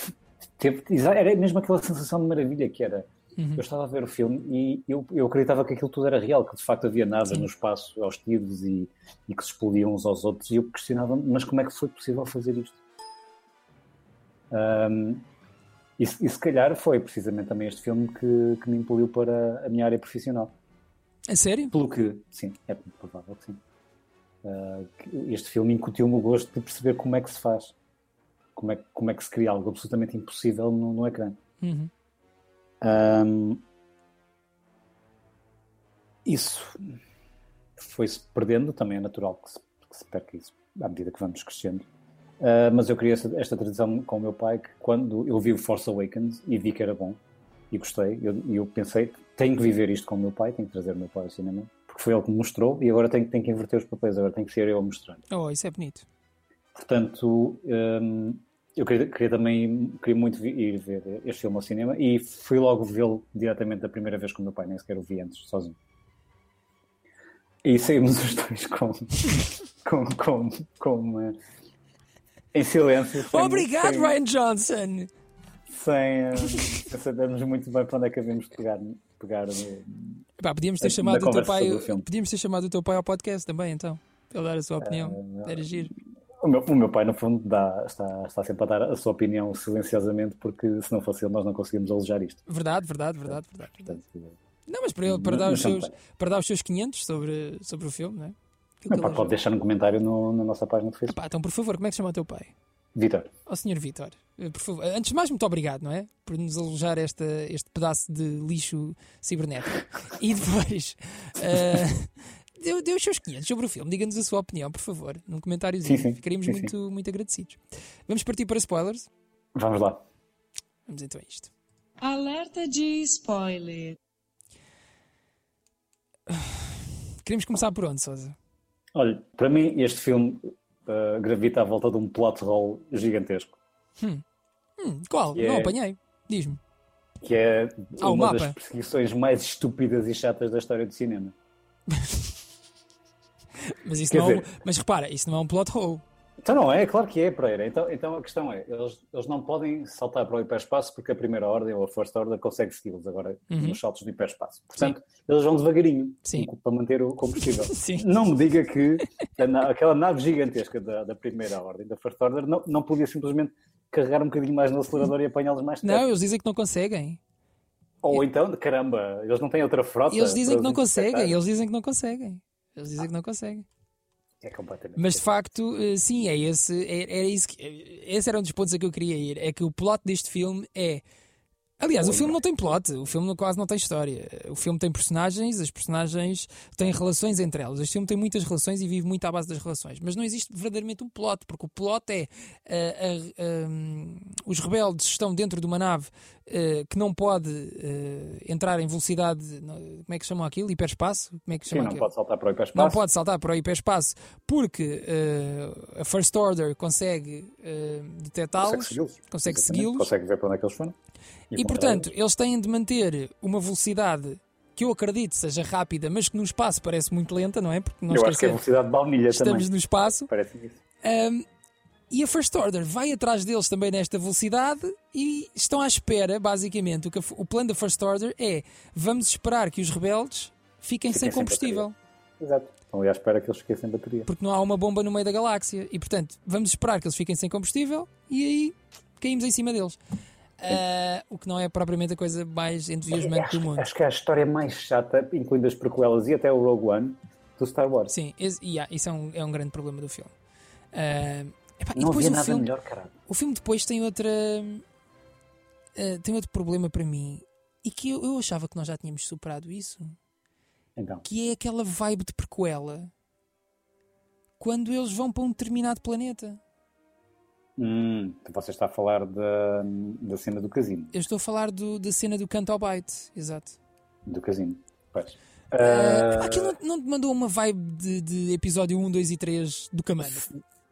Teve, era mesmo aquela sensação de maravilha que era. Uhum. Eu estava a ver o filme e eu, eu acreditava que aquilo tudo era real, que de facto havia nada Sim. no espaço aos tiros e, e que se explodiam uns aos outros. E eu questionava, mas como é que foi possível fazer isto? Um, e, e, se calhar foi precisamente também este filme que, que me impeliu para a minha área profissional. É sério? Pelo que, sim, é provável que sim. Uh, este filme incutiu-me o gosto de perceber como é que se faz como é, como é que se cria algo absolutamente impossível no, no ecrã. Uhum. Um, isso foi-se perdendo, também é natural que se, que se perca isso à medida que vamos crescendo. Uh, mas eu criei esta, esta, tradição com o meu pai que quando eu vi o Force Awakens e vi que era bom e gostei, eu, eu pensei, tenho que viver isto com o meu pai, tenho que trazer o meu pai ao cinema, porque foi ele que me mostrou e agora tenho, tenho que inverter os papéis, agora tenho que ser eu a mostrar. Oh, isso é bonito. Portanto, um, eu queria, queria, também queria muito ir ver este filme ao cinema e fui logo vê-lo diretamente da primeira vez com o meu pai, nem sequer o vi antes, sozinho. E saímos os dois com. com. com. com uma, em silêncio. Sem, Obrigado, sem, Ryan Johnson! Sem, uh, sem sabermos muito bem para onde é que havíamos de pegar. pegar no, Pá, podíamos ter chamado o teu pai. Podíamos ter chamado o teu pai ao podcast também, então. Para ele dar a sua opinião. Uh, Era giro. O meu, o meu pai, no fundo, dá, está, está sempre a dar a sua opinião silenciosamente, porque se não fosse ele, nós não conseguimos alojar isto. Verdade, verdade, verdade. verdade, verdade. não, mas para, ele, para, dar os seus, para dar os seus 500 sobre, sobre o filme, não é? Não, pá, pode deixar um comentário no, na nossa página do Facebook. Epá, então, por favor, como é que se chama o teu pai? Vitor. Ó oh, senhor Vitor, eh, por favor, antes de mais, muito obrigado, não é? Por nos alojar esta, este pedaço de lixo cibernético. e depois, uh, dê, dê os seus 500 sobre o filme. Diga-nos a sua opinião, por favor, num comentáriozinho. Sim, sim. Ficaríamos Sim, muito, muito agradecidos. Vamos partir para spoilers? Vamos lá. Vamos então a isto. Alerta de spoiler. Queremos começar por onde, Sousa? Olha, para mim este filme uh, gravita à volta de um plot hole gigantesco, Hum, qual? Yeah. Não apanhei. Diz-me. que é Ah, uma das perseguições mais estúpidas e chatas da história do cinema. Mas, isso Quer não é um- dizer- mas repara, isso não é um plot hole. Então não é, claro que é, Pereira. Então, então a questão é, eles, eles não podem saltar para o hiperespaço porque a primeira ordem ou a first order consegue segui-los agora Uhum. nos saltos do hiperespaço. Portanto, eles vão devagarinho Sim. para manter o combustível. Sim. Não me diga que a na- aquela nave gigantesca da, da primeira ordem, da first order, não, não podia simplesmente carregar um bocadinho mais no acelerador e apanhá-los mais Não, perto. eles dizem que não conseguem. Ou então, caramba, eles não têm outra frota. Eles dizem que não conseguem. Eles dizem que não conseguem. Eles dizem que não conseguem. É completamente. Mas de facto, eh, sim, é esse, é- era isso que, eh, esse era um dos pontos a que eu queria ir. É que o plot deste filme é. Aliás, o filme não tem plot, o filme quase não tem história. O filme tem personagens, as personagens têm relações entre elas. Este filme tem muitas relações e vive muito à base das relações. Mas não existe verdadeiramente um plot, porque o plot é a- a- hum, os rebeldes estão dentro de uma nave eh, que não pode eh, entrar em velocidade. Como é que chamam aquilo? Hiperespaço? Como é que Sim, não aquilo? pode saltar para o hiperespaço. Não pode saltar para o hiperespaço porque eh, a First Order consegue eh, Consegue detectá-los, segui-los. consegue Consegue ver para onde é que eles foram. E, portanto, eles têm de manter uma velocidade que eu acredito seja rápida, mas que no espaço parece muito lenta, não é? Porque nós Eu acho que é a velocidade de baunilha estamos também. no espaço. Parece isso. Um, e a First Order vai atrás deles também nesta velocidade e estão à espera, basicamente. O, que o plano da First Order é: vamos esperar que os rebeldes fiquem Fiquem sem sem combustível. Exato. Estão ali à espera que eles fiquem sem bateria. porque não há uma bomba no meio da galáxia. E portanto, vamos esperar que eles fiquem sem combustível e aí caímos em cima deles. Ah, o que não é propriamente a coisa mais entusiasmante do mundo. acho que é a história mais chata, incluindo as prequelas e até o Rogue One, do Star Wars. Sim, esse- yeah, isso é um, é um grande problema do filme. Ah, epá, e Não depois havia o nada filme, melhor, caralho. o filme depois tem outra ah, tem outro problema para mim e que eu, eu achava que nós já tínhamos superado isso, Então, que é aquela vibe de prequela quando eles vão para um determinado planeta. Hum, você está a falar da, da cena do casino. Eu estou a falar do- da cena do canto ao bite, exato. Do casino. Pois. Uh, Ah, aquilo não, te mandou uma vibe de, de episódio 1, 2 e 3 do Comando?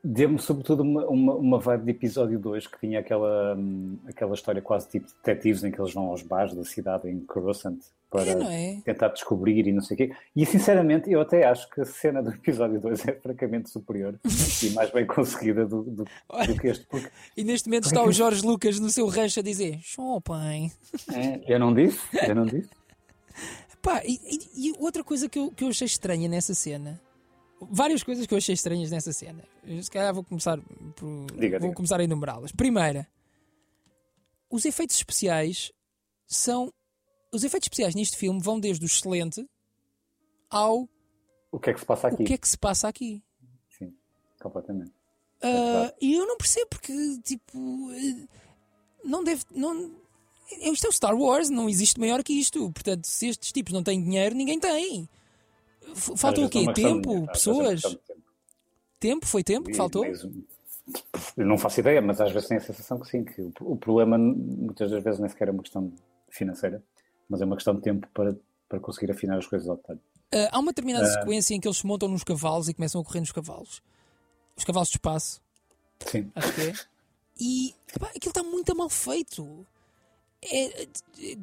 Deu-me sobretudo uma, uma, uma vibe de episódio 2 que tinha aquela, hum, aquela história quase tipo detetives em que eles vão aos bares da cidade em Coruscant para É, é? tentar descobrir e não sei o quê. E sinceramente eu até acho que a cena do episódio 2 é francamente superior e mais bem conseguida do, do, do que este. Porque E neste momento está o Jorge Lucas no seu rancho a dizer Chopin. é, eu não disse, eu não disse. Pá, e, e- e outra coisa que eu, que eu achei estranha nessa cena. Várias coisas que eu achei estranhas nessa cena. Eu, se calhar vou começar, por, Diga, vou diga. começar a enumerá-las. Primeira, os efeitos especiais são. Os efeitos especiais neste filme vão desde o excelente ao O que é que se passa o aqui? que é que se passa aqui. Sim, completamente. Verdade. e eu não percebo porque, tipo, eh, não deve. Não, isto é o Star Wars, não existe maior que isto. Portanto, se estes tipos não têm dinheiro, ninguém tem. Falta o quê? é Tempo? é Pessoas? tempo. Tempo? Foi tempo que faltou? Eu não faço ideia, mas às vezes tenho a sensação que sim, que o, o problema muitas das vezes nem sequer é uma questão financeira, mas é uma questão de tempo para, para conseguir afinar as coisas ao detalhe. Ah, há uma determinada sequência em que eles se montam nos cavalos e começam a correr nos cavalos. Os cavalos de espaço, Sim, acho que é. E epá, aquilo está muito mal feito. É, é,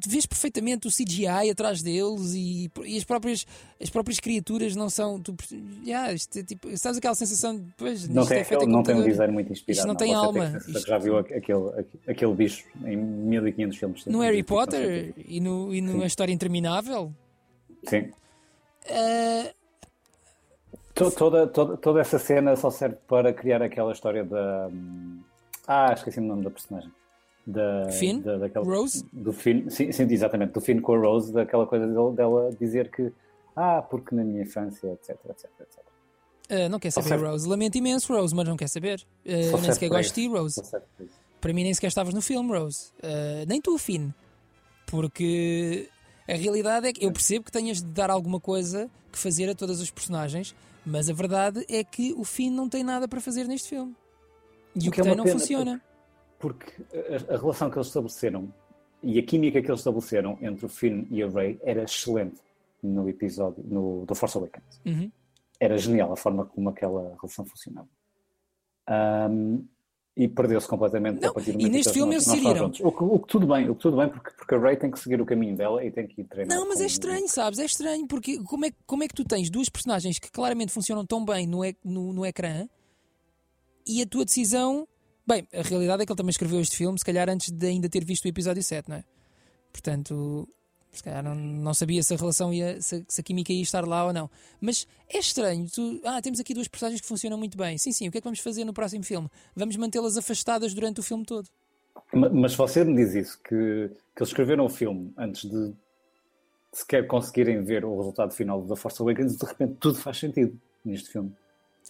vês perfeitamente o CGI atrás deles e, e as, próprias, as próprias criaturas não são. Tu, yeah, isto é tipo, sabes aquela sensação de. Pois, não isto tem, é feito não tem um design muito inspirado. Isto não tem Você alma. a Isto- já viu aquele, aquele bicho em 1500 filmes. No Harry ficção Potter e, no, e numa história interminável. Sim. To- Toda, toda, toda essa cena só serve para criar aquela história da. Ah, esqueci-me o nome da personagem. Da, Finn? da, daquela- Rose? Do Finn, sim, sim, exatamente. Do Finn com a Rose, daquela coisa dele- dela dizer que. Ah, porque na minha infância, etc, etc, etc. ah, não quer saber, Rose. Lamento imenso, Rose, mas não quer saber. Só nem sequer gosto de ti. Rose. Para mim nem sequer estavas no filme, Rose. Ah, nem tu, Finn. Porque A realidade é que eu percebo que tenhas de dar alguma coisa que fazer a todas os personagens, mas a verdade é que o Finn não tem nada para fazer neste filme. E o O que que é tem não pena, funciona. Porque a, a relação que eles estabeleceram e a química que eles estabeleceram entre o Finn e a Rey era excelente no episódio no, do Force Awakens. Uhum. Era genial a forma como aquela relação funcionava. Ahm, e perdeu-se completamente Não, a partir do e momento em neste filme eles juntos. O, que- o que tudo bem, o que tudo bem, porque, porque a Rey tem que seguir o caminho dela e tem que ir treinar. Não, mas é estranho, sabes? É estranho, porque como é, como é que tu tens duas personagens que claramente funcionam tão bem no, no, no ecrã e a tua decisão. Bem, a realidade é que ele também escreveu este filme, se calhar antes de ainda ter visto o episódio 7, não é? Portanto, se calhar não, não sabia se a relação ia. Se, se a química ia estar lá ou não. Mas é estranho, tu. Ah, temos aqui duas personagens que funcionam muito bem. Sim, sim, o que é que vamos fazer no próximo filme? Vamos mantê-las afastadas durante o filme todo. Ma- Mas você me diz isso, que, que eles escreveram o filme antes de sequer conseguirem ver o resultado final da Force Awakens, de repente tudo faz sentido neste filme.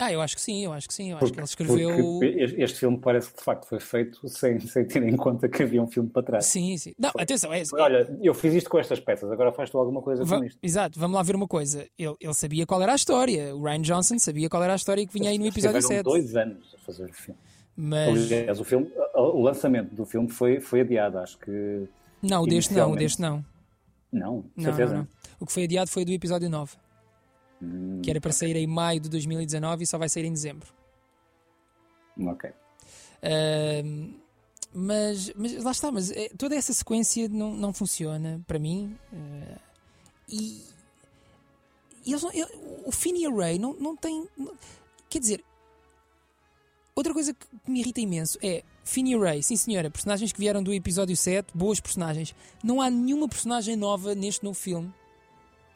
Ah, eu acho que sim, eu acho que sim. Eu acho que ele Porque, escreveu. porque este filme parece que de facto foi feito sem, sem ter em conta que havia um filme para trás. Sim, sim. Não, atenção, é, Olha, eu fiz isto com estas peças, agora faz tu alguma coisa Va- com isto. Exato, vamos lá ver uma coisa. Ele, ele sabia qual era a história. O Ryan Johnson sabia qual era a história que vinha aí no episódio tiveram 7. dois anos a fazer o filme. Mas Aliás, o, filme, o lançamento do filme foi, foi adiado, acho que. não, o deste não, o deste não. Não, Não, certeza. não, não. O que foi adiado foi do episódio 9, Hum, que era para sair em maio de 2019 e só vai sair em dezembro. ok. Ahm, mas, mas lá está, mas eh, toda essa sequência não, não funciona para mim. eh, e e eles ele- o Finn e a Ray não, não têm. não- quer dizer, outra coisa que me irrita imenso é Finn e Ray, sim senhora, personagens que vieram do episódio 7, boas personagens. Não há nenhuma personagem nova neste novo filme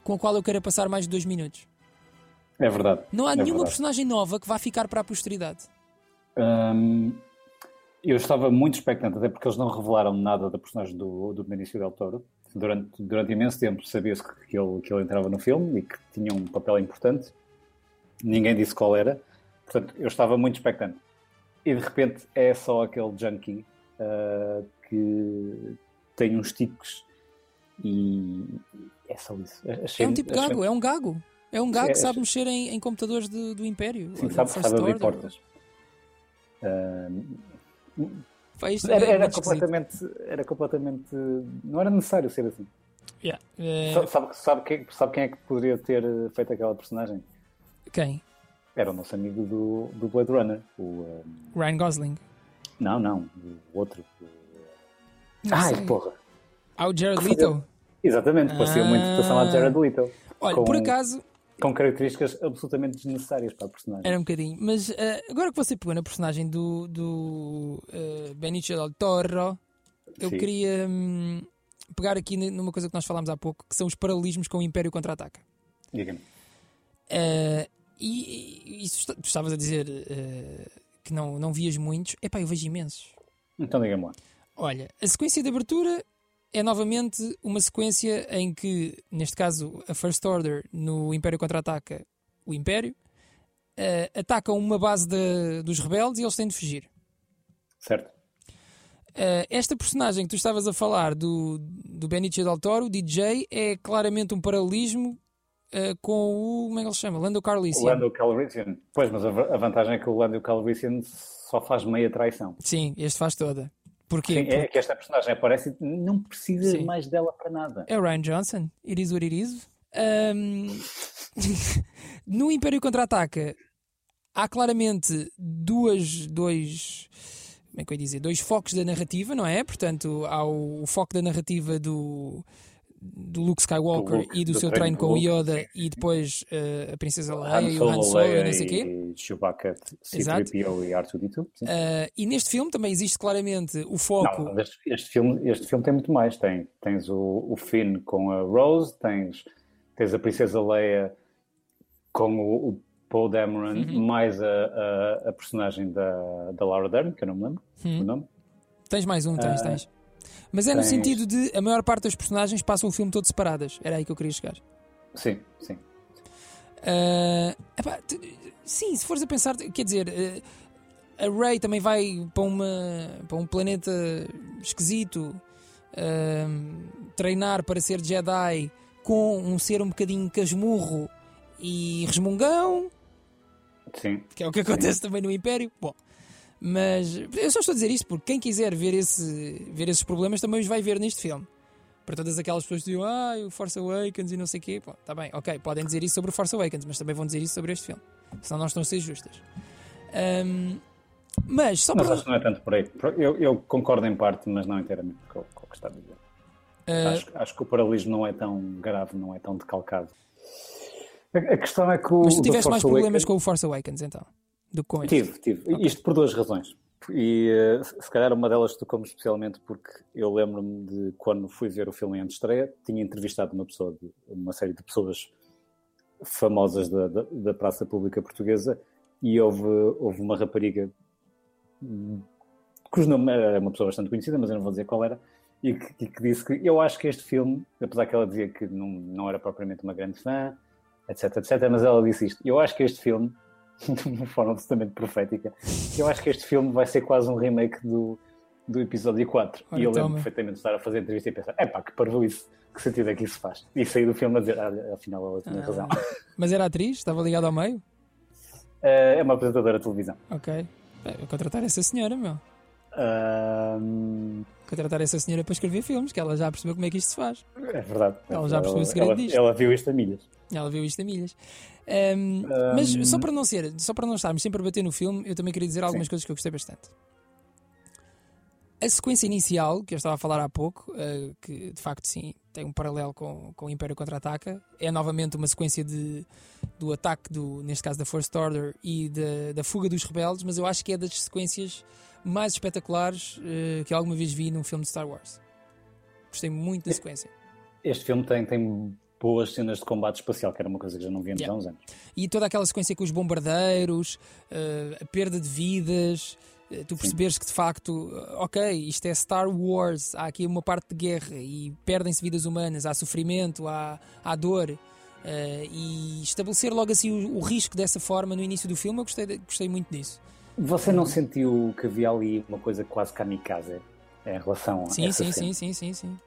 com a qual eu queira passar mais de dois minutos. É verdade. Não há é nenhuma verdade. personagem nova que vá ficar para a posteridade. Hum, eu estava muito expectante, até porque eles não revelaram nada da personagem do, do Benício Del Toro. Durante, durante imenso tempo sabia-se que, ele, que ele entrava no filme e que tinha um papel importante. Ninguém disse qual era. Portanto, eu estava muito expectante. E de repente é só aquele junkie ah, que tem uns tiques e é só isso. Achei- É um tipo achei- gago, é um gago. É um gago É, que sabe é- mexer em, em computadores de- do Império. Sim, sabe, do sabe abrir portas. Isto Era, é era completamente, era completamente. Não era necessário ser assim. Yeah. Eh, Sa- Sabe, sabe, quem, sabe quem é que poderia ter eh, feito aquela personagem? quem? Era o nosso amigo do, do Blade Runner. O, eh, Ryan Gosling. não, não, o outro. Não Ai, sei. porra! Ah, o Jared Leto. Exatamente, parecia Ah. muito estação a Jared Leto. Olha, com, por acaso, Com características absolutamente desnecessárias para a personagem. era um bocadinho. Mas eh, agora que você pegou na personagem do, do eh, Benicio del Toro, eu Sim. queria hum, pegar aqui numa coisa que nós falámos há pouco, que são os paralelismos com o Império Contra-Ataca. Diga-me. Eh, e, e isso tu estavas a dizer que não, não vias muitos. Epá, eu vejo imensos. Então diga-me lá. Olha, a sequência de abertura é novamente uma sequência em que, neste caso, a First Order no Império contra-ataca o Império, eh, atacam uma base de- dos rebeldes e eles têm de fugir. Certo? Eh, esta personagem que tu estavas a falar do, do Benicio del Toro, o DJ, é claramente um paralelismo eh, com o. Como é que ele se chama? Lando O Calrissian. Lando Calrissian. Pois, mas a, a vantagem é que o Lando Calrissian só faz meia traição. Sim, este faz toda. Porquê? Sim, é Porque que esta personagem aparece e não precisa Sim. mais dela para nada. é o Ryan Johnson. It is what it is. Ahm, no Império Contra-Ataca há claramente duas, dois, como é que eu ia dizer, dois focos da narrativa, não é? Portanto, há o, o foco da narrativa do, do Luke Skywalker Do Luke, e do, do seu treino treino com o Luke, Yoda e depois eh, a Princesa Leia e o Han Solo, Solo e Leia não sei o quê. Chewbacca, Exato. C-3PO e R2-D2. sim. Ah, e neste filme também existe claramente o foco. Não, este, este filme, este filme tem muito mais. Tem, tens o, o Finn com a Rose, tens, tens a Princesa Leia com o, o Paul Dameron, Uhum. mais a, a, a personagem da, da Laura Dern, que eu não me lembro Hum. o nome. Tens mais um, tens, Ah, tens. Mas é no tens. sentido de a maior parte das personagens passam o filme todo separadas. Era aí que eu queria chegar. Sim, sim. Ah, epá, tu- sim, se fores a pensar, quer dizer, eh, a Ray também vai para, uma, para um planeta esquisito. ahm, treinar para ser Jedi com um ser um bocadinho casmurro e resmungão, Sim. que é o que acontece também no Império. Bom, mas eu só estou a dizer isto porque quem quiser ver, esse, ver esses problemas também os vai ver neste filme. Para todas aquelas pessoas que dizem, ah, o Force Awakens e não sei o quê, pô, tá bem, ok, podem dizer isso sobre o Force Awakens, mas também vão dizer isso sobre este filme. Senão não estão a ser justas. Ahm, mas, só Mas para. acho que não é tanto por aí. Eu, eu concordo em parte, mas não inteiramente com, com o que está a dizer. ah, Acho, acho que o paralelismo não é tão grave, não é tão decalcado. A, a questão é que o. mas tu tiveste mais problemas Awakens- com o Force Awakens, então, do que com este. Tive, tive. Isto por duas razões. E eh, se calhar uma delas tocou-me especialmente porque eu lembro-me de quando fui ver o filme em antestreia, tinha entrevistado uma pessoa, de, uma série de pessoas famosas da, da, da praça pública portuguesa e houve, houve uma rapariga hum, cujo nome era uma pessoa bastante conhecida, mas eu não vou dizer qual era, e que, e que disse que eu acho que este filme, apesar que ela dizia que não, não era propriamente uma grande fã, etc, etc, mas ela disse isto, eu acho que este filme, de uma forma absolutamente profética, eu acho que este filme vai ser quase um remake do, do episódio 4. Ora, e eu lembro toma. perfeitamente de estar a fazer a entrevista e pensar, epá, que parvo isso, que sentido é que isso faz? E sair do filme a dizer, ah, afinal ela tinha razão. Ah, mas era atriz? Estava ligado ao meio? Eh, é uma apresentadora de televisão. Ok. Bem, vou contratar essa senhora, meu. Ahm, Contratar essa senhora para escrever filmes, que ela já percebeu como é que isto se faz. é verdade. Ela já percebeu o segredo ela, disto. ela viu isto a milhas. Ela viu isto a milhas. Ahm, Mas só para não ser, só para não estarmos sempre a bater no filme, eu também queria dizer algumas Sim. coisas que eu gostei bastante. A sequência inicial, que eu estava a falar há pouco, eh, que de facto sim, tem um paralelo com, com o Império Contra-Ataca, é novamente uma sequência de, do ataque, do, neste caso da First Order, e da, da fuga dos rebeldes, mas eu acho que é das sequências mais espetaculares eh, que alguma vez vi num filme de Star Wars. Gostei muito da sequência. Este filme tem, tem boas cenas de combate espacial, que era uma coisa que já não víamos Yeah. há uns anos. E toda aquela sequência com os bombardeiros, eh, a perda de vidas, tu perceberes que de facto, eh, ok, isto é Star Wars, há aqui uma parte de guerra e perdem-se vidas humanas, há sofrimento, há, há dor. eh, e estabelecer logo assim o, o risco dessa forma no início do filme, eu gostei, de- gostei muito disso. Você não sentiu que havia ali uma coisa quase kamikaze em relação a Sim, essa sim, sim, sim, sim, sim.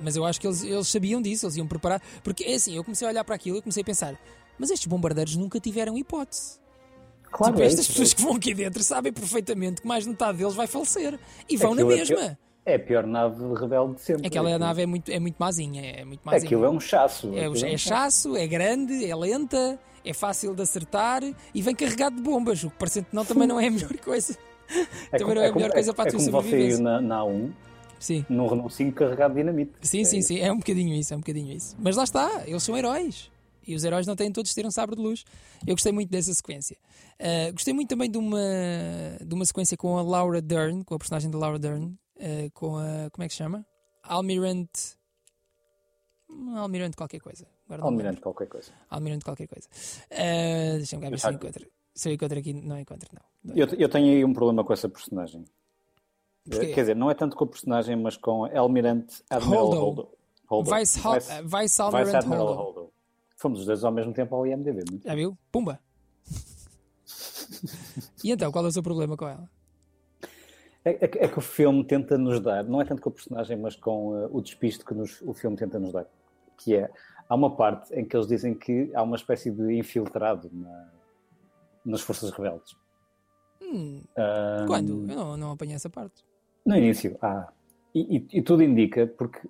Mas eu acho que eles, eles sabiam disso, eles iam preparar. Porque é assim, eu comecei a olhar para aquilo e comecei a pensar, mas estes bombardeiros nunca tiveram hipótese. Claro, tipo, é estas pessoas que vão aqui dentro sabem perfeitamente que mais de metade deles vai falecer. E vão na Aquilo é mesma. pior- É a pior nave rebelde de sempre. Aquela Aquilo- nave é muito, é muito mazinha. É muito mazinha. Aquilo é um chasso. É, é um chasso, é grande, é lenta, é fácil de acertar e vem carregado de bombas. O que parecendo que não também não é a melhor coisa. É também como- não é a como- melhor coisa para a é tua como você sobrevivência. ir na, na A1 Sim. num Renault 5 carregado de dinamite. Sim, É sim, isso. sim, é um bocadinho isso, é um bocadinho isso. Mas lá está, eles são heróis. E os heróis não têm todos de ter um sabre de luz. Eu gostei muito dessa sequência. Uh, gostei muito também de uma, de uma sequência com a Laura Dern, com a personagem da Laura Dern, uh, com a. Como é que se chama? Almirante. hum, Almirante qualquer coisa. Almirante qualquer coisa. Almirante qualquer coisa. Uh, Deixa-me cá ver se eu encontro. Se eu encontro aqui, não encontro, não. Eu, eu tenho aí um problema com essa personagem. Porquê? Quer dizer, não é tanto com a personagem, mas com Almirante Admiral Holdo. Holdo. Holdo. Vice, Hal- Vice- Vice Vice Almirante Admiral Holdo. Holdo. Fomos os dois ao mesmo tempo ao IMDB. não é? Já viu? Pumba! E então, qual é o seu problema com ela? É, é que- é que o filme tenta nos dar, não é tanto com a personagem, mas com eh, o despiste que nos- o filme tenta nos dar. Que é, há uma parte em que eles dizem que há uma espécie de infiltrado na- nas forças rebeldes. Hum, Ah, quando? Eu não, não apanhei essa parte. No início, ah. E, e- e tudo indica, porque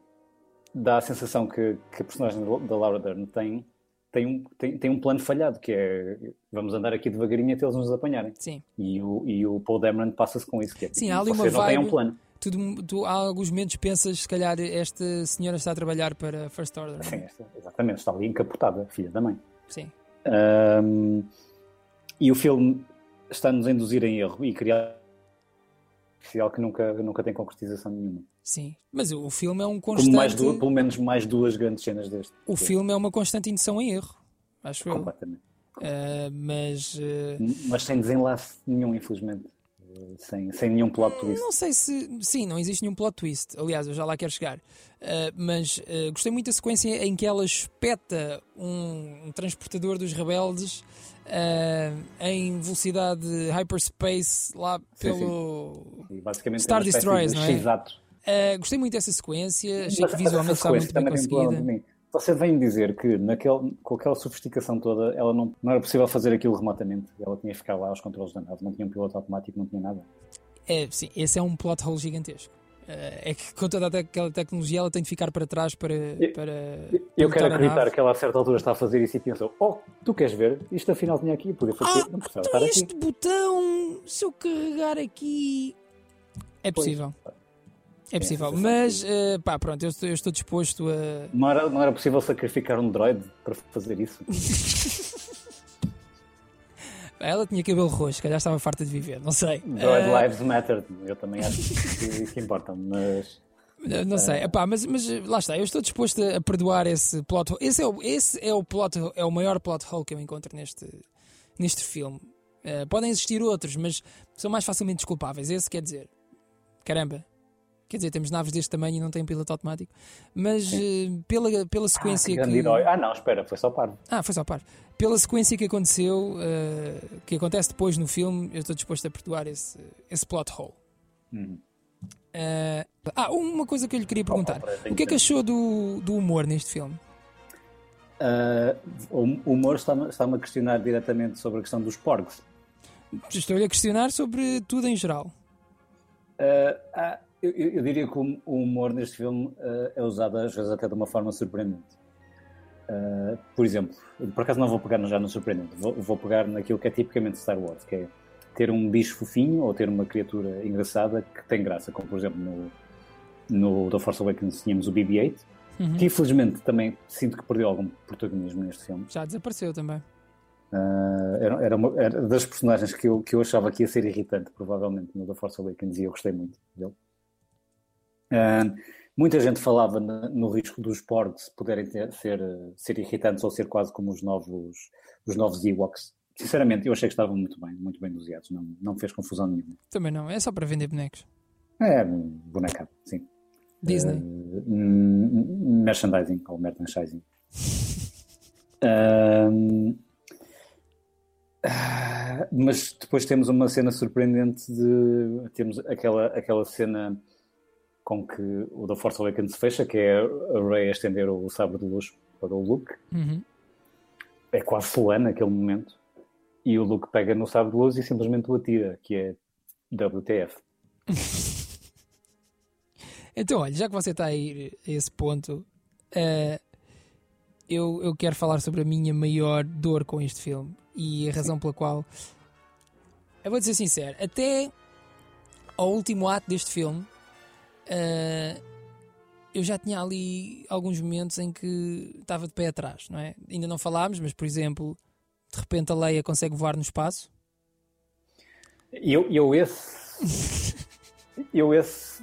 dá a sensação que, que a personagem da Laura Dern tem, tem, um, tem, tem um plano falhado, que é vamos andar aqui devagarinho até eles nos apanharem. Sim. E o, e o Paul Dameron passa-se com isso. Que é, Sim, há ali uma não vibe- um plano. Tu, tu, há alguns momentos pensas, se calhar, esta senhora está a trabalhar para First Order. não Sim, é? esta- exatamente, está ali encapotada, filha da mãe. Sim. Ahm, e o filme está-nos a induzir em erro e criar oficial que nunca, nunca tem concretização nenhuma. Sim. Mas o filme é um Como mais constante. duas, pelo menos mais duas grandes cenas deste. O filme é uma constante indução em erro. Acho eu. Completamente. Ah, mas. ah, Mas sem desenlace nenhum, infelizmente. Eh, Sem, sem nenhum plot twist. Não sei se. Sim, não existe nenhum plot twist. Aliás, eu já lá quero chegar. Uh, mas uh, gostei muito da sequência em que ela espeta um, um transportador dos rebeldes uh, em velocidade hyperspace lá Sim, pelo. Basicamente Star é espécie Destroyers, de não é? X-ato. Uh, gostei muito dessa sequência, achei Mas que visualmente estava muito bem conseguida. Você vem dizer que naquele, com aquela sofisticação toda, ela não, não era possível fazer aquilo remotamente. Ela tinha que ficar lá aos controles da nave, não tinha um piloto automático, não tinha nada. É, sim, esse é um plot hole gigantesco. Uh, é que com toda aquela tecnologia ela tem de ficar para trás para. para Eu pilotar quero acreditar que ela a certa altura está a fazer isso e pensou: Oh, tu queres ver? Isto afinal tinha aqui, podia fazer. Ah, não então estar aqui. este botão, se eu carregar aqui. É possível. É possível. sensação Mas, uh, pá, pronto, eu estou, eu estou disposto a. Não era, não era possível sacrificar um droid para fazer isso. Ela tinha cabelo roxo, se calhar estava farta de viver, não sei. Droid Uh, Lives Matter. Eu também acho que isso importa, mas. Não sei, Epá, mas, mas lá está, eu estou disposto a perdoar esse plot hole. Esse é o, esse é o plot é o maior plot hole que eu encontro neste, neste filme. Eh, podem existir outros, mas são mais facilmente desculpáveis. Esse quer dizer, caramba, quer dizer, temos naves deste tamanho e não tem piloto automático. Mas eh, pela, pela Ah, sequência que grande que. herói. Ah, não, espera, foi só parvo. Ah, foi só par. Pela sequência que aconteceu, eh, que acontece depois no filme, eu estou disposto a perdoar esse, esse plot hole. Uhum. Eh, ah, uma coisa que eu lhe queria perguntar. peraí, tenho O que é que que- achou do, do humor neste filme? Ah, o humor está-me está-me a questionar diretamente sobre a questão dos porcos. Estou-lhe a questionar sobre tudo em geral. Ah, ah, eu, eu- diria que o o humor neste filme ah, é usado às vezes até de uma forma surpreendente. Ah, por exemplo, por acaso não vou pegar já no surpreendente, vou, vou pegar naquilo que é tipicamente Star Wars, que é ter um bicho fofinho ou ter uma criatura engraçada que tem graça, como por exemplo no, no The Force Awakens tínhamos o BB-8, Uhum. que infelizmente também sinto que perdeu algum protagonismo neste filme. Já desapareceu também. Ah, era, era, uma- era das personagens que eu, que eu achava que ia ser irritante, provavelmente, no The Force Awakens, e eu gostei muito dele. Muita gente falava no risco dos porgs poderem ter- ser, ser irritantes ou ser quase como os novos, os novos Ewoks. Sinceramente, eu achei que estavam muito bem, muito bem doseados, não, não fez confusão nenhuma. Também não, é só para vender bonecos. É bonecado, sim. Disney. Uh, merchandising ou merchandising. Mas depois temos uma cena surpreendente de temos aquela, aquela cena com que o da Force Awakens se fecha, que é a Rey a estender o sabre de luz para o Luke. Uhum. É quase solene naquele momento. E o Luke pega no sabre de luz e simplesmente o atira, que é WTF. Então, olha, já que você está a ir a esse ponto, eh, eu, eu quero falar sobre a minha maior dor com este filme e a razão pela qual. Eu vou dizer sincero, até ao último ato deste filme, eh, eu já tinha ali alguns momentos em que estava de pé atrás, não é? Ainda não falámos, mas por exemplo, de repente a Leia consegue voar no espaço. E Eu, eu esse. Eu esse.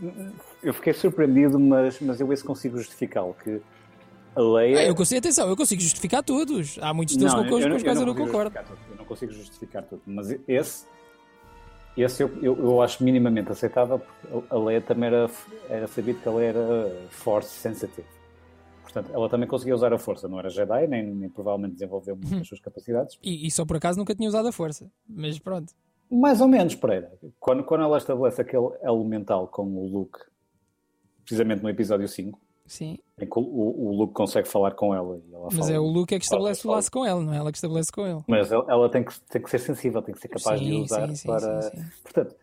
Eu fiquei surpreendido, mas, mas eu esse consigo justificá-lo. Que a Leia. Ah, eu consigo, atenção, eu consigo justificar todos. Há muitos deles com, com os eu quais eu não consigo concordo. justificar tudo, Eu não consigo justificar tudo. Mas esse. Esse eu, eu, eu acho minimamente aceitável, porque a Leia também era, era sabido que ela era force sensitive. Portanto, ela também conseguia usar a força, não era Jedi, nem, nem provavelmente desenvolveu muito as suas capacidades. E, e só por acaso nunca tinha usado a força. Mas pronto. Mais ou menos, Pereira. Quando, quando ela estabelece aquele elemental com o Luke, precisamente no episódio 5, Sim. em que o, o Luke consegue falar com ela. E ela Mas fala, é o Luke é que estabelece o laço com ela, não é ela que estabelece com ele. Mas ela, ela tem, que, tem que ser sensível, tem que ser capaz de Sim, usar sim, sim, para. Portanto,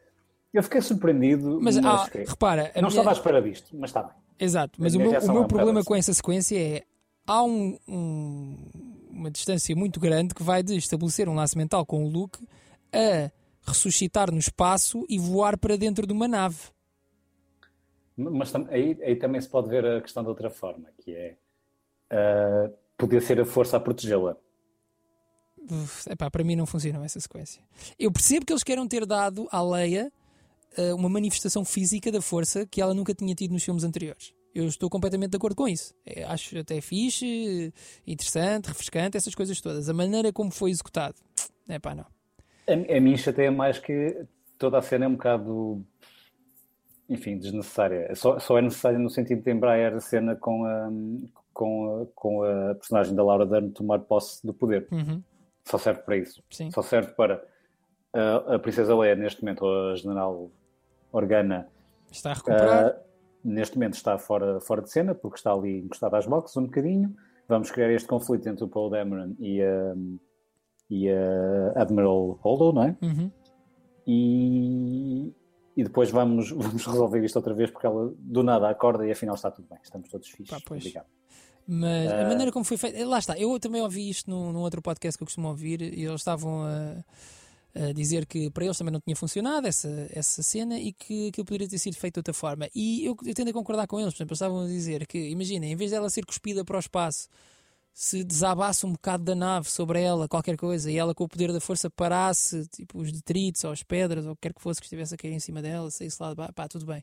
eu fiquei surpreendido, Mas ah, fiquei- repara, não minha- estava à espera disto, mas está bem. Exato, mas o meu, o meu problema com essa sequência é há um- um- uma distância muito grande que vai de estabelecer um laço mental com o Luke a ressuscitar no espaço e voar para dentro de uma nave. Mas aí, aí também se pode ver a questão de outra forma, que é ah, poder ser a força a protegê-la. Epá, para mim não funcionou essa sequência. Eu percebo que eles queiram ter dado à Leia eh, uma manifestação física da força que ela nunca tinha tido nos filmes anteriores. Eu estou completamente de acordo com isso. Eh, acho até fixe, interessante, refrescante, essas coisas todas. A maneira como foi executado, é pá, não. A, a mim chateia mais que toda a cena é um bocado, enfim, desnecessária. Só, só é necessária no sentido de embraer a cena com a, com a, com a personagem da Laura Dern tomar posse do poder. Uhum, Só serve para isso. sim. Só serve para a, a Princesa Leia, neste momento, ou a General Organa, Está a recuperar. ah, neste momento está fora, fora de cena, porque está ali encostado às boxes um bocadinho. Vamos criar este conflito entre o Paul Dameron e a, e a Admiral Holdo, não é? Uhum. E, e depois vamos, vamos resolver isto outra vez, porque ela do nada acorda e afinal está tudo bem, estamos todos fixos. Pá. Obrigado. Mas a Ah. maneira como foi feito, lá está, eu também ouvi isto num, num outro podcast que eu costumo ouvir e eles estavam a, a dizer que para eles também não tinha funcionado essa, essa cena e que aquilo poderia ter sido feito de outra forma. E eu, eu tendo a concordar com eles, por exemplo, eles estavam a dizer que, imaginem, em vez dela ser cuspida para o espaço, se desabasse um bocado da nave sobre ela, qualquer coisa, e ela com o poder da força parasse, tipo os detritos ou as pedras ou o que quer que fosse que estivesse a cair em cima dela, saísse lá de baixo, pá, tudo bem.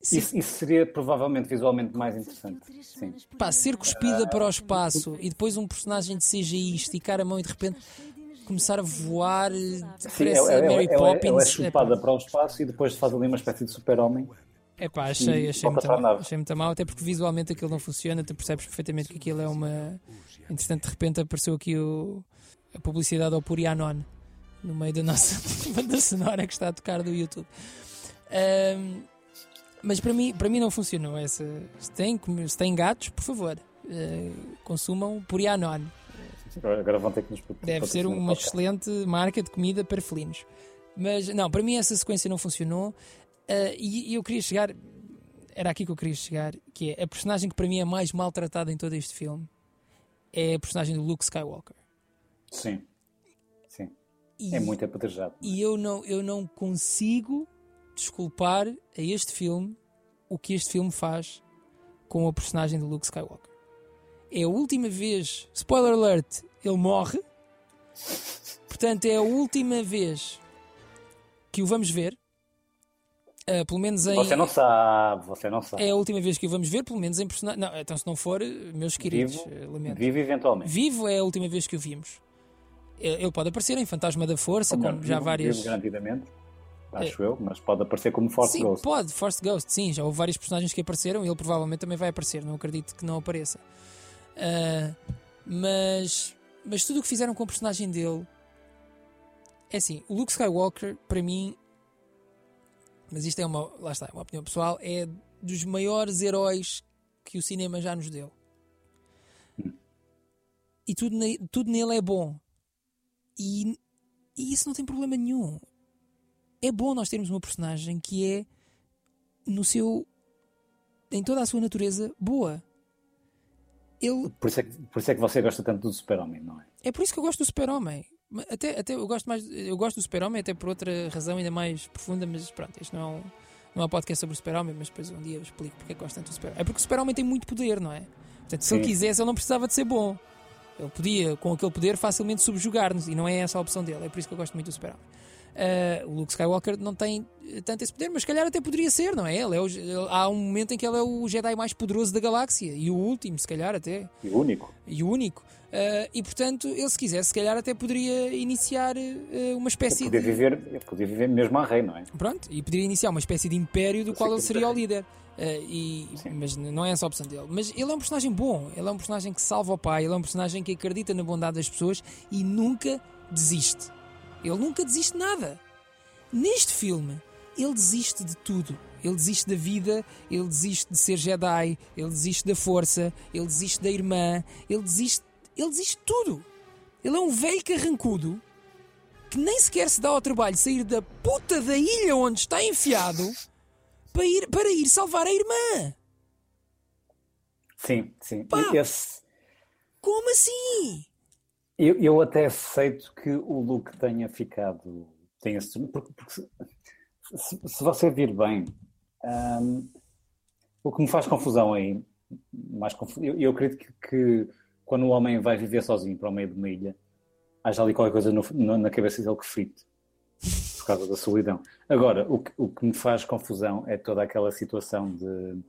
Se- Isso, isso seria provavelmente visualmente mais interessante. Sim. Pá, ser cuspida para o espaço e depois um personagem de CGI esticar a mão e de repente começar a voar, Sim, parece ela, a ela- Mary ela- ela é Poppins. chupada para o espaço e depois faz ali uma espécie de super-homem. É pá, achei, achei, muito mal, achei muito mal, até porque visualmente aquilo não funciona, tu percebes perfeitamente que aquilo é uma. Entretanto, de repente apareceu aqui o... a publicidade ao Purianon no meio da nossa banda sonora que está a tocar do YouTube. Ahm, mas para mim, para mim não funcionou essa. Se tem, se tem gatos, por favor, eh, consumam Purianon. Agora vão ter que nos Deve ser uma excelente marca de comida para felinos. Mas não, para mim essa sequência não funcionou. Ah, e, e eu queria chegar. Era aqui que eu queria chegar, que é a personagem que para mim é mais maltratada em todo este filme é a personagem do Luke Skywalker. Sim. Sim. E, É muito apedrejado. e eu não, eu não consigo desculpar a este filme o que este filme faz com a personagem do Luke Skywalker. É a última vez, spoiler alert, ele morre. Portanto, é a última vez que o vamos ver. Ah, pelo menos em. Você não sabe, você não sabe. É a última vez que o vamos ver, pelo menos em personagem. Não, então se não for, meus queridos, Vivo, eh, lamento. vive eventualmente. Vivo é a última vez que o vimos. Eh, Ele pode aparecer em Fantasma da Força, Ou como já vivo- várias. vivo garantidamente, acho eu, mas pode aparecer como Force sim, Ghost. pode, Force Ghost, sim, já houve vários personagens que apareceram e ele provavelmente também vai aparecer, não acredito que não apareça. Ah, mas, mas tudo o que fizeram com o personagem dele é assim, o Luke Skywalker, para mim, mas isto é uma, lá está, é uma opinião pessoal, é dos maiores heróis que o cinema já nos deu. E tudo, ne- tudo nele é bom. E, e isso não tem problema nenhum é bom nós termos uma personagem que é no seu em toda a sua natureza boa. Ele Por, isso é que, por isso é que você gosta tanto do Super-Homem, não é? é por isso que eu gosto do Super-Homem. Até, até eu gosto mais eu gosto do Super-Homem até por outra razão ainda mais profunda, mas pronto, isto não é um, não é um podcast sobre o Super-Homem, mas depois um dia eu explico porque é que gosto tanto do Super-Homem. É porque o Super-Homem tem muito poder, não é? Portanto, se ele Sim. quisesse, ele não precisava de ser bom. Ele podia, com aquele poder, facilmente subjugar-nos e não é essa a opção dele. É por isso que eu gosto muito do Super-Homem. Ah, o Luke Skywalker não tem eh, tanto esse poder, mas se calhar até poderia ser, não é? Ele é o- há um momento em que ele é o Jedi mais poderoso da galáxia e o último, se calhar até, E o único. e o único. Ah, e portanto, ele se quisesse, se calhar até poderia iniciar eh, uma Eu espécie podia de. viver, eu podia viver mesmo a rei, não é? Pronto, e poderia iniciar uma espécie de império do Eu qual ele seria o líder. Eh, e, Sim. mas não é essa a opção dele. Mas ele é um personagem bom, ele é um personagem que salva o pai, ele é um personagem que acredita na bondade das pessoas e nunca desiste. Ele nunca desiste de nada. Neste filme, ele desiste de tudo. Ele desiste da vida, ele desiste de ser Jedi, ele desiste da força, ele desiste da irmã, ele desiste, ele desiste de tudo. Ele é um velho carrancudo que nem sequer se dá ao trabalho de sair da puta da ilha onde está enfiado para ir, para ir salvar a irmã. Sim, sim. Pá! Esse, Como assim? Eu, eu até aceito que o Luke tenha ficado. Tenha porque, porque se, se- se você vir bem, hum, o que me faz confusão aí, mais confu- eu, eu acredito que, que quando o homem vai viver sozinho para o meio de uma ilha, haja ali qualquer coisa no- no- na cabeça dele que frite, por causa da solidão. Agora, o que, o que me faz confusão é toda aquela situação de,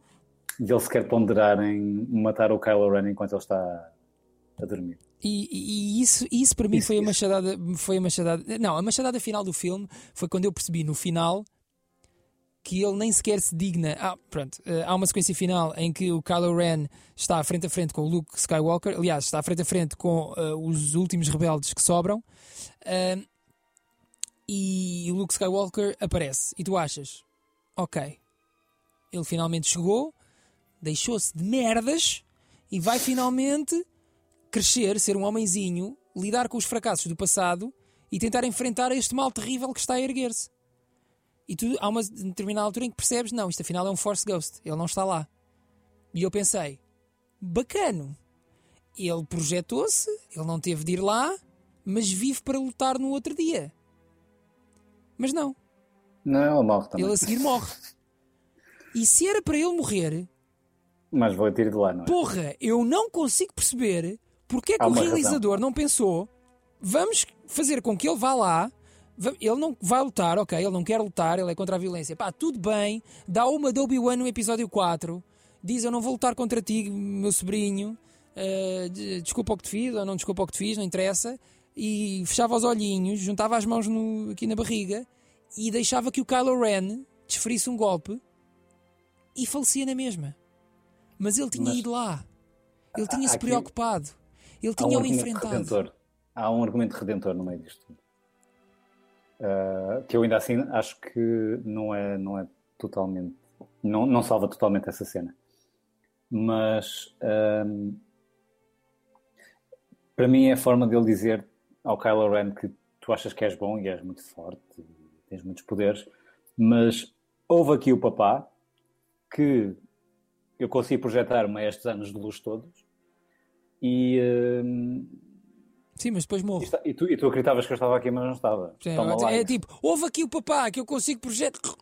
de ele sequer ponderar em matar o Kylo Ren enquanto ele está a dormir. E, e- isso, isso para mim Isso, foi a isso. machadada, foi a machadada. Não, a machadada final do filme foi quando eu percebi no final que ele nem sequer se digna. Ah, pronto, eh, há uma sequência final em que o Kylo Ren está frente a frente com o Luke Skywalker, aliás, está frente a frente com eh, os últimos rebeldes que sobram. Ah, e o Luke Skywalker aparece e tu achas, ok, Ele finalmente chegou, deixou-se de merdas e vai finalmente crescer, ser um homenzinho, lidar com os fracassos do passado e tentar enfrentar este mal terrível que está a erguer-se. E tu, há uma determinada altura em que percebes, não, isto afinal é um Force Ghost, ele não está lá. E eu pensei, bacano. Ele projetou-se, ele não teve de ir lá, mas vive para lutar no outro dia. Mas não, Não, ele morre também. ele a seguir morre. E se era para ele morrer, Mas vou tirar de lá, não é? porra, eu não consigo perceber porque é que o realizador não pensou, vamos fazer com que ele vá lá, ele não vai lutar, ok, ele não quer lutar, ele é contra a violência. Pá, tudo bem, dá uma de Obi-Wan no episódio 4, diz eu não vou lutar contra ti, meu sobrinho, de- desculpa o que te fiz, ou não desculpa o que te fiz, não interessa, e fechava os olhinhos, juntava as mãos no- aqui na barriga e deixava que o Kylo Ren desferisse um golpe e falecia na mesma. Mas ele tinha Mas- ido lá. Ele há aqui- preocupado. Ele Há um tinha-o argumento enfrentado. redentor. Há um argumento redentor no meio disto. Ah, que eu ainda assim acho que não é, não é totalmente. Não, não salva totalmente essa cena. Mas ahm, para mim é a forma dele dizer ao Kylo Ren que tu achas que és bom e és muito forte, e tens muitos poderes, mas houve aqui o papá que eu consegui projetar-me a estes anos de luz todos e, hum, Sim, mas depois e morre. está- e tu, e tu acreditavas que eu estava aqui, mas não estava. Sim, Toma lá é isso. tipo, houve aqui o papá que eu consigo projeto.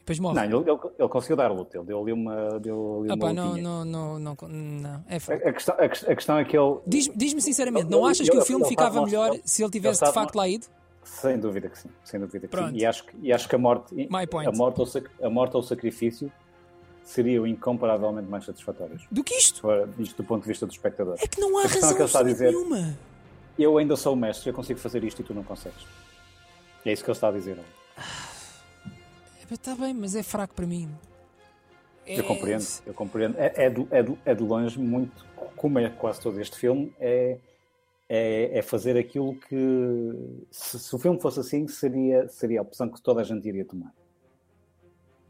Depois morre. Não, ele, ele, ele conseguiu dar luta, ele deu ali uma. Deu ali Ah uma pá, não, não, não, não, não, é A, fraco. a questão, a, a questão é que ele. Diz- Diz-me sinceramente, Ele- não achas que o filme ficava melhor mostrar- se ele tivesse de facto lá ido? Sem dúvida que sim, sem dúvida que Pronto. sim. E acho, que- e acho que a morte, My point. a morte, ou sac- a morte ou o sacrifício seriam incomparavelmente mais satisfatórios. Do que isto? Isto do ponto de vista do espectador. É que não há A questão razão que ele está a dizer- nenhuma. Eu ainda sou o mestre, eu consigo fazer isto e tu não consegues. É isso que ele está a dizer. Está bem, mas é fraco para mim. É- Eu compreendo, eu compreendo. É, é de, é de- é de longe muito, como é quase todo este filme, é, é, é fazer aquilo que, se, se o filme fosse assim, seria, seria a opção que toda a gente iria tomar.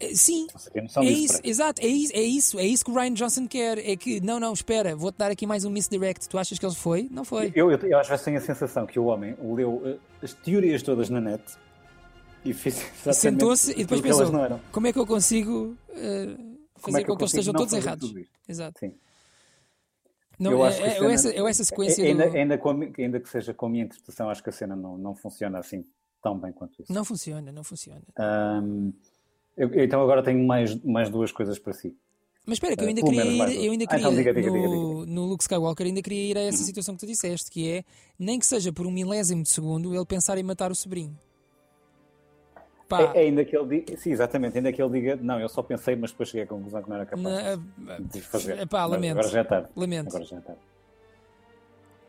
É- Sim, É isso, exato, é isso, é isso, é isso que o Ryan Johnson quer. É que, não, não, espera, vou-te dar aqui mais um misdirect. Tu achas que ele foi? Não foi. Eu, eu, eu às vezes tenho a sensação que o homem leu eh, as teorias todas na net e fez Sentou-se e depois pensou: como é que eu consigo eh, fazer é que eu com que eles estejam todos errados? Exato. Sim. Não, eu é, acho é- cena- essa, ou essa sequência ainda, do- ainda, com ainda que seja com a minha interpretação, acho que a cena não, não funciona assim tão bem quanto isso. Não funciona, não funciona. Ahm, eu- então agora tenho mais, mais duas coisas para si. Mas espera, que eu Eh, ainda queria ir, eu ainda Ah, queria então diga, diga, no, diga, no Luke Skywalker, ainda queria ir a essa situação que tu disseste, que é nem que seja por um milésimo de segundo ele pensar em matar o sobrinho. Pá, É, é ainda que ele diga, sim, exatamente, ainda que ele diga, não, eu só pensei, mas depois cheguei à conclusão que não era capaz na- de fazer. Epá, Mas lamento. Agora já é tarde. Lamento. Agora já é tarde.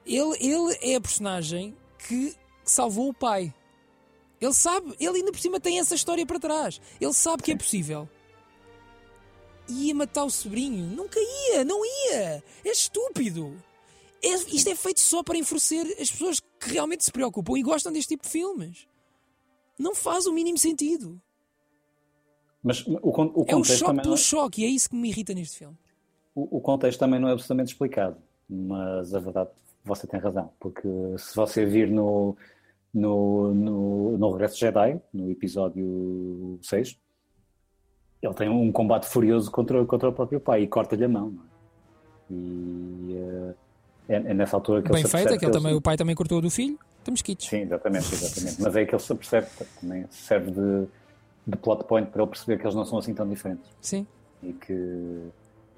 Ele, ele é a personagem que salvou o pai. Ele sabe, ele ainda por cima tem essa história para trás. Ele sabe que é possível. Ia matar o sobrinho. Nunca ia, não ia. É estúpido. É- isto é feito só para enfurecer as pessoas que realmente se preocupam e gostam deste tipo de filmes. Não faz o mínimo sentido. Mas o, o É um contexto choque pelo é, choque e é isso que me irrita neste filme. o, o contexto também não é absolutamente explicado. Mas a verdade, você tem razão, porque se você vir no, no, no, no Regresso de Jedi, no episódio 6, ele tem um combate furioso contra, contra o próprio pai e corta-lhe a mão. não é? E eh, é, é nessa altura que Bem ele feito, aquele que também, ele- o pai também cortou do filho. Estamos quites. Sim, exatamente, exatamente. Mas é que ele se apercebe, também serve de, de plot point para ele perceber que eles não são assim tão diferentes. Sim. E que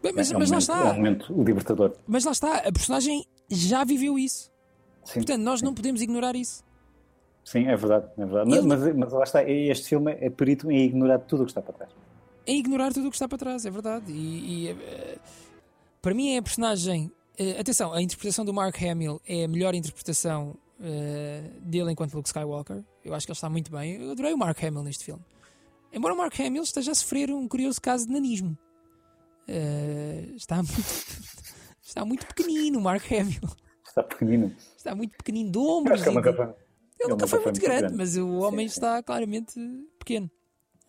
Bem, mas, é, um mas lá momento, está. é um momento libertador. Mas lá está, a personagem já viveu isso. Sim, Portanto, nós não podemos ignorar isso. Sim, é verdade. É verdade. Ele- Mas, mas, lá está, este filme é perito em ignorar tudo o que está para trás. É ignorar tudo o que está para trás, é verdade. E, e, eh, para mim é a personagem. eh, atenção, a interpretação do Mark Hamill é a melhor interpretação eh, dele enquanto Luke Skywalker. Eu acho que ele está muito bem. Eu adorei o Mark Hamill neste filme. Embora o Mark Hamill esteja a sofrer um curioso caso de nanismo. Eh, está muito. Está muito pequenino o Mark Hamill. Está pequenino. Está muito pequenino de Eu ombros. Acho que nunca de- foi, Ele nunca foi muito grande, grande. mas o homem sim. está claramente pequeno.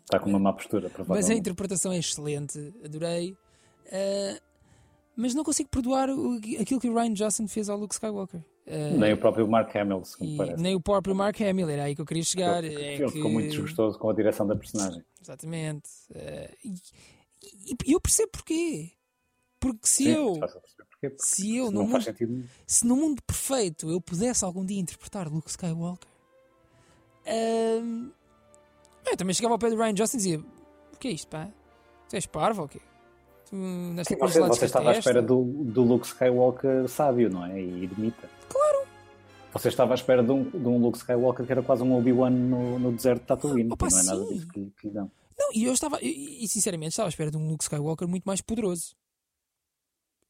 Está com uma má postura, Mas a provavelmente. interpretação é excelente, adorei. Ah, mas não consigo perdoar o- aquilo que o Ryan Johnson fez ao Luke Skywalker. Ah, Nem o próprio Mark Hamill, segundo parece. nem o próprio Mark Hamill, era aí que eu queria chegar. Ele, é ele que... ficou muito desgostoso com a direção da personagem. Exatamente. Ah, e, e- eu percebo porquê. Porque se Sim, eu, é porquê, porque se eu não no faz mundo, sentido nenhum. se no mundo perfeito eu pudesse algum dia interpretar Luke Skywalker, ahm, eu também chegava ao pé do Ryan Johnson e dizia: O que é isto, pá? Tu és parvo ou quê? Tu nesta Sim, Você, você estava à espera do, do Luke Skywalker sábio, não é? E ermita. Claro! Você estava à espera de um, de um Luke Skywalker que era quase um Obi-Wan no, no deserto de Tatooine. Opa, não é nada disso que, que dão. Não, e eu estava, e sinceramente estava à espera de um Luke Skywalker muito mais poderoso.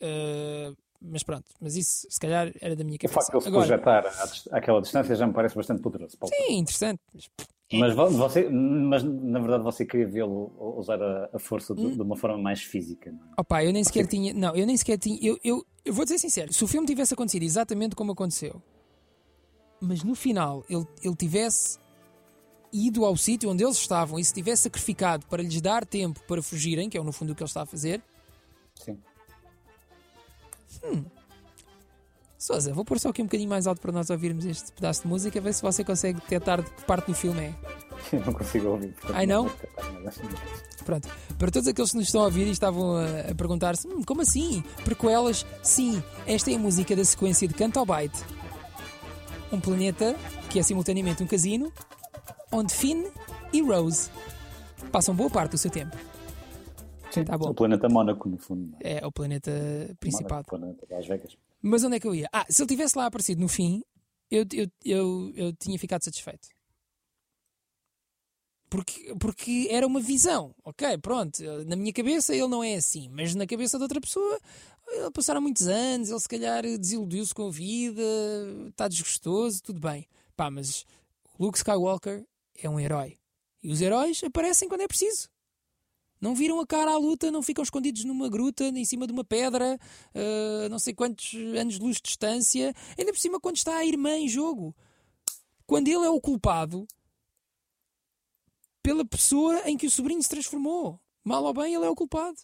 Ah, mas pronto, mas isso se calhar era da minha O cabeça. facto de ele se Agora, projetar àquela distância já me parece bastante poderoso. Paulo. sim, interessante. Mas, Mas, vo- você, mas na verdade você queria vê-lo usar a, a força Hum. de, de uma forma mais física, não é? Opa, eu nem sequer tinha. Não, eu nem sequer tinha. Eu, eu, eu vou dizer sincero: se o filme tivesse acontecido exatamente como aconteceu, mas no final ele, ele tivesse ido ao sítio onde eles estavam e se tivesse sacrificado para lhes dar tempo para fugirem, que é no fundo o que ele está a fazer, Sim. Sousa, vou pôr só aqui um bocadinho mais alto para nós ouvirmos este pedaço de música, ver se você consegue detectar de que parte do filme é. Eu não consigo ouvir. Ai, não? mas- Pronto, para todos aqueles que nos estão a ouvir e estavam a, a perguntar-se: "Hum, como assim? Prequelas? Sim, esta é a música da sequência de Canto ao Byte. Um planeta que é simultaneamente um casino, onde Finn e Rose passam boa parte do seu tempo. Sim, Tá bom. O planeta Mónaco, no fundo. é? É o planeta Las Vegas. Mas onde é que eu ia? Ah, se ele tivesse lá aparecido no fim, eu, eu, eu, eu tinha ficado satisfeito. Porque, porque era uma visão, ok? Pronto, na minha cabeça ele não é assim, mas na cabeça de outra pessoa, ele passaram muitos anos, ele se calhar desiludiu-se com a vida, está desgostoso, tudo bem. Pá, mas Luke Skywalker é um herói. E os heróis aparecem quando é preciso. Não viram a cara à luta, não ficam escondidos numa gruta, em cima de uma pedra, uh, não sei quantos anos de luz de distância. Ainda por cima, quando está a irmã em jogo. Quando ele é o culpado pela pessoa em que o sobrinho se transformou. Mal ou bem, ele é o culpado.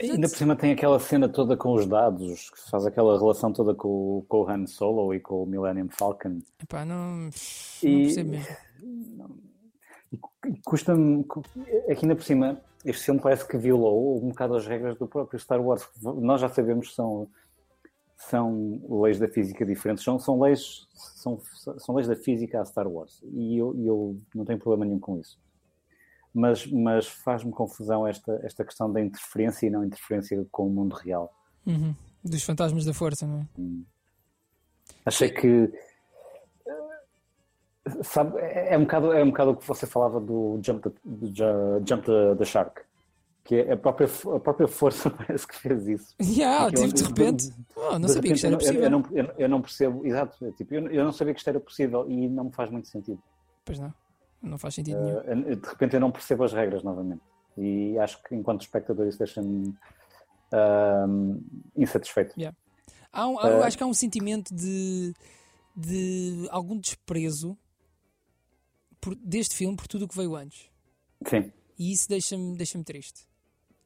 E Ainda por cima tem aquela cena toda com os dados, que faz aquela relação toda com, o- com o Han Solo e com o Millennium Falcon. Epá, não, não E- percebo mesmo. Custa-me. cu- Aqui ainda por cima, este filme parece que violou um bocado as regras do próprio Star Wars. Nós já sabemos que são, são leis da física diferentes, são, são, leis, são, são leis da física a Star Wars. E eu, eu não tenho problema nenhum com isso. Mas, mas faz-me confusão esta, esta questão da interferência e não interferência com o mundo real. Uhum. Dos fantasmas da força, não é? Achei que. Sabe, é, é um bocado, é um bocado o que você falava do Jump the, do Ju- Jump the, the Shark. Que é a própria, a própria força parece que fez isso. Yeah, tipo, de repente, oh, não De sabia que isto era repente, eu- possível. Eu, não, eu, eu não percebo, exato. é tipo, eu, não sabia que isto era possível e não me faz muito sentido. Pois não, não faz sentido nenhum. Eh, de repente eu não percebo as regras novamente. E acho que enquanto espectador isso deixa-me ahm, insatisfeito. Há um- Eh, acho que há um sentimento de, de algum desprezo por- deste filme por tudo o que veio antes. Sim. E isso deixa-me deixa triste.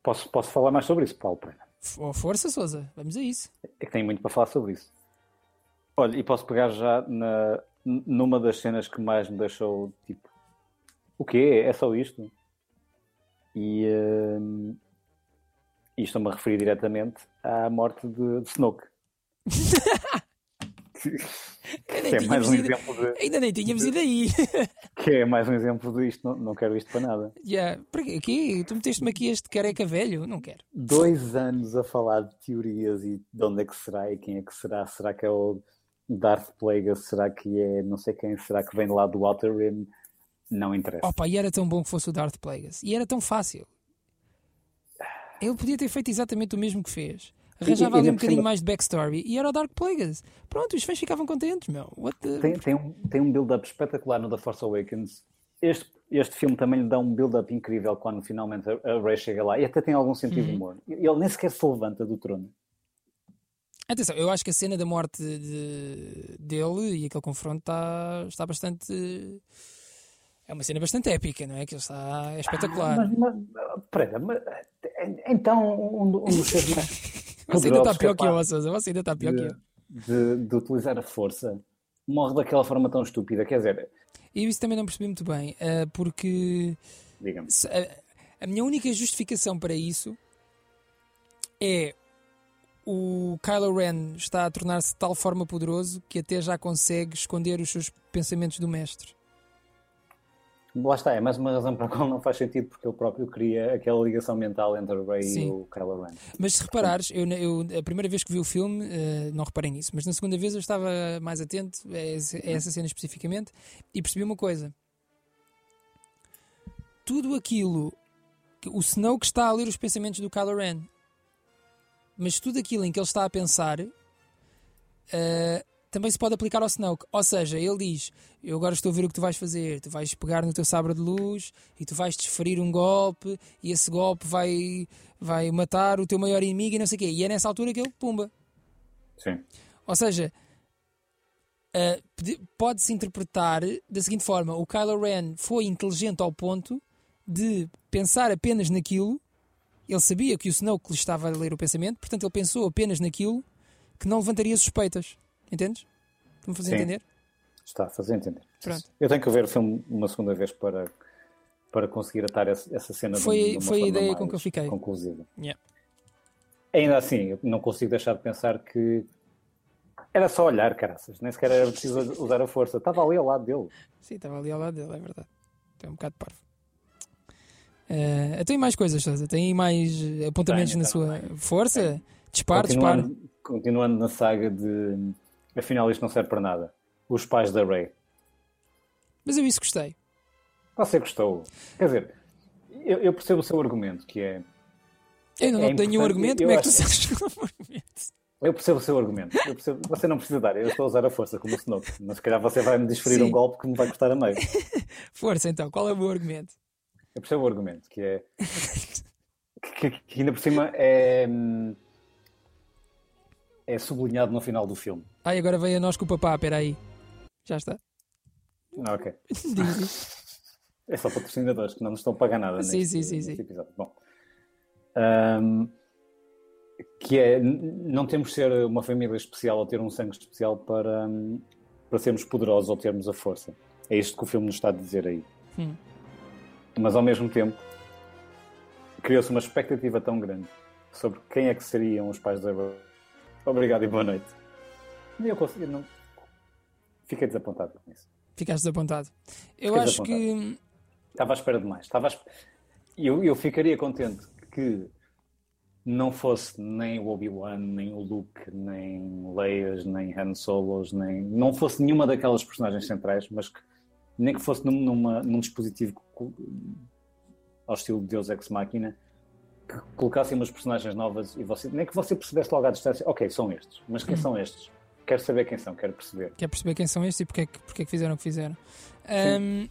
Posso, posso falar mais sobre isso, Paulo Pereira? F- oh, força, Souza, vamos a isso. É que tenho muito para falar sobre isso. Olha, e posso pegar já na, numa das cenas que mais me deixou tipo: o quê? É só isto? E, hum, e estou-me a referir diretamente à morte de, de Snoke. Nem que, é mais um ido- exemplo de, Ainda nem tínhamos ido aí. que é mais um exemplo de isto. Não, não quero isto para nada. yeah. Aqui? Tu meteste-me aqui este careca velho? Não quero. Dois anos a falar de teorias e de onde é que será e quem é que será. Será que é o Darth Plagueis? Será que é não sei quem? Será que vem lá do Outer Rim? Não interessa. Opa, e era tão bom que fosse o Darth Plagueis. E era tão fácil. Ele podia ter feito exatamente o mesmo que fez. Arranjava ali um bocadinho cima- mais de backstory e era o Dark Plagueis. Pronto, os fãs ficavam contentes, meu. The... Tem, tem um, tem um build-up espetacular no The Force Awakens. Este, este filme também lhe dá um build-up incrível quando finalmente a, a Rey chega lá. E até tem algum sentido de humor. Ele nem sequer se levanta do trono. Atenção, eu acho que a cena da morte de- dele e aquele confronto está, está bastante. É uma cena bastante épica, não é? Que está é espetacular. Mas, mas, Pereira, mas, então um, um dos seres mais Você ainda está pior que eu, Sousa. Você ainda está pior que eu. de, de, de utilizar a força morre daquela forma tão estúpida. Quer dizer, E isso também não percebi muito bem, eh, porque diga-me, a, a minha única justificação para isso é o Kylo Ren está a tornar-se de tal forma poderoso que até já consegue esconder os seus pensamentos do mestre. Lá está, é mais uma razão para a qual não faz sentido, porque ele próprio cria aquela ligação mental entre o Rey Sim. e o Kylo Ren. Mas se reparares, eu, eu- a primeira vez que vi o filme, eh, não reparei nisso, mas na segunda vez eu estava mais atento a esse- a essa cena especificamente e percebi uma coisa. Tudo aquilo, que- o Snoke está a ler os pensamentos do Kylo Ren, mas tudo aquilo em que ele está a pensar eh, também se pode aplicar ao Snoke. Ou seja, ele diz: Eu agora estou a ver o que tu vais fazer. Tu vais pegar no teu sabre de luz e tu vais desferir um golpe, e esse golpe vai, vai matar o teu maior inimigo e não sei o quê. E é nessa altura que ele, pumba. Sim. Ou seja, pode- pode-se interpretar da seguinte forma: o Kylo Ren foi inteligente ao ponto de pensar apenas naquilo. Ele sabia que o Snoke lhe estava a ler o pensamento, portanto, ele pensou apenas naquilo que não levantaria suspeitas. Entendes? Estou-me a fazer Sim. entender? Está a fazer entender. Pronto. Eu tenho que ver o filme uma segunda vez para, para conseguir atar essa, essa cena de- Foi- de uma foi a ideia com que eu fiquei. Conclusiva. Yeah. Ainda assim, não consigo deixar de pensar que era só olhar, caraças. Nem sequer era preciso usar a força. Estava ali ao lado dele. Sim, estava ali ao lado dele, é verdade. Tem um bocado parvo. Eh, tem mais coisas, Sousa? Tem mais apontamentos Tenho, na tenho, sua tenho. força? Disparo, disparo. Continuando, continuando na saga de afinal isto não serve para nada. Os pais da Rey. Mas eu isso gostei. Você gostou? Quer dizer, eu, eu percebo o seu argumento, que é. Eu ainda É não tenho nenhum importante, argumento, como é que tu sabes que não argumento? Eu percebo o seu argumento. Percebo- você não precisa dar, eu estou a usar a força como o Snoke. Mas se calhar você vai me desferir Sim. um golpe que me vai custar a meio. Força então, qual é o meu argumento? Eu percebo o argumento, que é. que, que- que ainda por cima é. hum, É sublinhado no final do filme. Ai, agora vem a nós com o papá, espera aí. Já está. Ah, ok. É só patrocinadores que não nos estão a pagar nada Sim, neste, sim, sim, neste sim. episódio. Bom. Hum, que é, não temos de ser uma família especial ou ter um sangue especial para, hum, para sermos poderosos ou termos a força. É isto que o filme nos está a dizer aí. Hum. Mas ao mesmo tempo criou-se uma expectativa tão grande sobre quem é que seriam os pais da. Obrigado e boa noite. E eu consegui, não. Fiquei desapontado com isso. Ficaste desapontado. Eu Fiquei acho que. Estava à espera de mais. Estava à eu, eu ficaria contente que não fosse nem o Obi-Wan, nem o Luke, nem Leias, nem Han Solos, nem... não fosse nenhuma daquelas personagens centrais, mas que nem que fosse num, numa- num dispositivo ao estilo de Deus Ex Machina, que colocassem umas personagens novas e você, nem que você percebesse logo à distância, ok, são estes, mas quem são estes? Quero saber quem são, quero perceber. Quer perceber quem são estes e porque é que, porque é que fizeram o que fizeram. Ahm,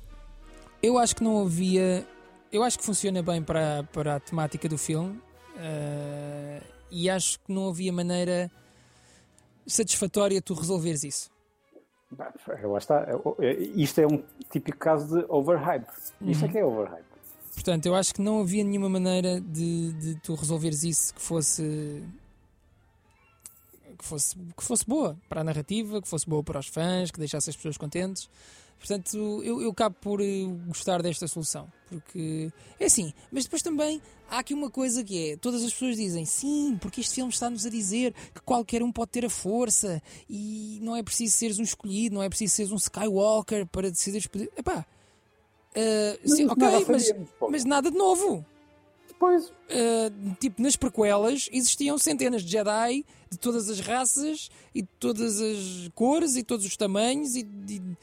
eu acho que não havia. Eu acho que funciona bem para, para a temática do filme ah, e acho que não havia maneira satisfatória de tu resolveres isso. Bah, Lá está. Isto é um típico caso de overhype. Isto é que é overhype. Portanto, eu acho que não havia nenhuma maneira de, de tu resolveres isso que fosse, que fosse que fosse boa para a narrativa, que fosse boa para os fãs, que deixasse as pessoas contentes. Portanto, eu, eu acabo por eh, gostar desta solução. Porque é assim, mas depois também há aqui uma coisa que é: todas as pessoas dizem sim, porque este filme está-nos a dizer que qualquer um pode ter a força e não é preciso seres um escolhido, não é preciso seres um Skywalker para decidir. Epá, eh, sim, ok, mas, mas nada de novo. Depois, Uh, tipo, nas prequelas existiam centenas de Jedi de todas as raças e de todas as cores e todos os tamanhos e, e-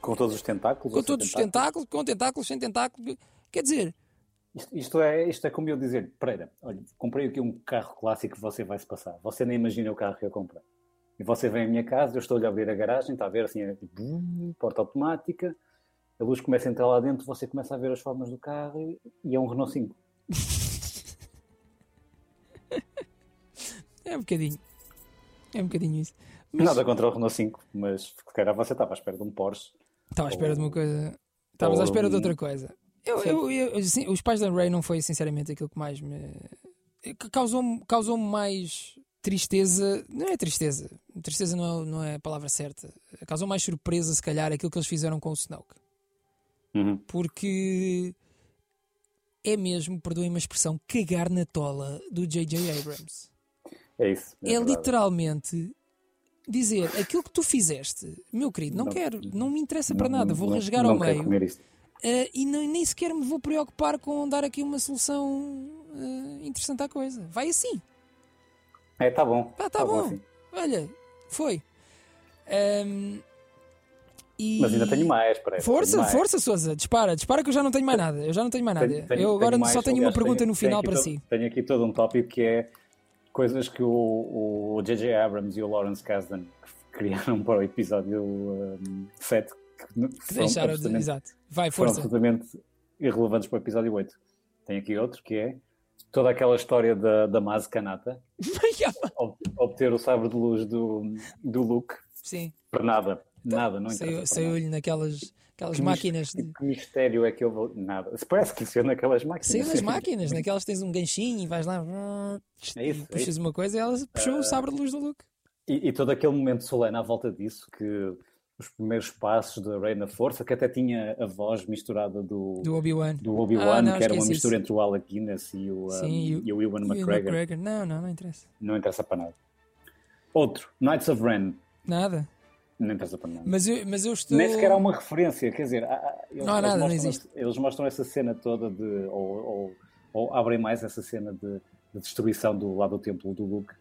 com todos os tentáculos. com todos os tentáculos, com tentáculos, sem tentáculos. Quer dizer, Isto, isto é, isto é como eu dizer, Pereira, olha, comprei aqui um carro clássico que você vai se passar. Você nem imagina o carro que eu comprei. E você vem à minha casa, eu estou-lhe a abrir a garagem, está a ver assim, é tipo, bum, porta automática, a luz começa a entrar lá dentro, você começa a ver as formas do carro e, e é um Renault 5. é um bocadinho. É um bocadinho isso. Mas Nada contra o Renault 5, mas se calhar você estava à espera de um Porsche. estava à espera de uma coisa. Estavas à Ou, espera de outra coisa. Eu, eu, eu- os pais da Ray não foi sinceramente aquilo que mais me. que Causou-me causou mais tristeza. Não é tristeza. Tristeza não é, não é a palavra certa. Causou mais surpresa, se calhar, aquilo que eles fizeram com o Snoke. Uhum. Porque é mesmo, perdoem-me a expressão, cagar na tola do J.J. Abrams. É isso. É, verdade. literalmente dizer aquilo que tu fizeste, meu querido, não, Não- quero, não me interessa para Não- nada, vou não- rasgar não ao meio. Uh, e nem, nem sequer me vou preocupar com dar aqui uma solução uh, interessante à coisa. Vai assim. É, tá bom. Pá, tá, bom. assim. Olha, foi. Um, e... Mas ainda tenho mais, parece. Força, mais. força, Sousa, dispara, dispara que eu já não tenho mais nada. Eu já não tenho mais nada. Tenho- eu agora tenho mais, só tenho uma aliás, pergunta tenho- no final para to- si. Tenho aqui todo um tópico que é coisas que o J.J. Abrams e o Lawrence Kasdan criaram para o episódio um, 7 que, foram deixaram de... absolutamente, Exato. Vai, foram força. absolutamente irrelevantes para o episódio 8. Tem aqui outro que é toda aquela história da, da Maz Kanata ob- obter o sabre de luz do, do Luke Sim, para nada. Nada, não interessa. saiu-lhe naquelas aquelas Que máquinas. mis- De... Que mistério é que eu Nada. Parece que isso é naquelas máquinas. Saiu das máquinas, naquelas tens um ganchinho e vais lá. É isso, é puxas isso. uma coisa e ela puxou o sabre de luz do Luke. E, e todo aquele momento solene à volta disso, que os primeiros passos da Rey na Força, que até tinha a voz misturada do, Do Obi-Wan. do Obi-Wan, Ah, não, que era uma mistura isso. entre o Alec Guinness e o, um, Sim, e o- e o Ewan E o McGregor. McGregor. Não, não, não interessa. Não interessa para nada. Outro, Knights of Ren. Nada. Não interessa para nada. Mas eu, mas eu estou. Nem sequer há uma referência, quer dizer, há- eles, Não há nada, não mostram, existe. eles mostram essa cena toda de. Ou, ou, ou abrem mais essa cena de, de destruição do lado do templo do Luke.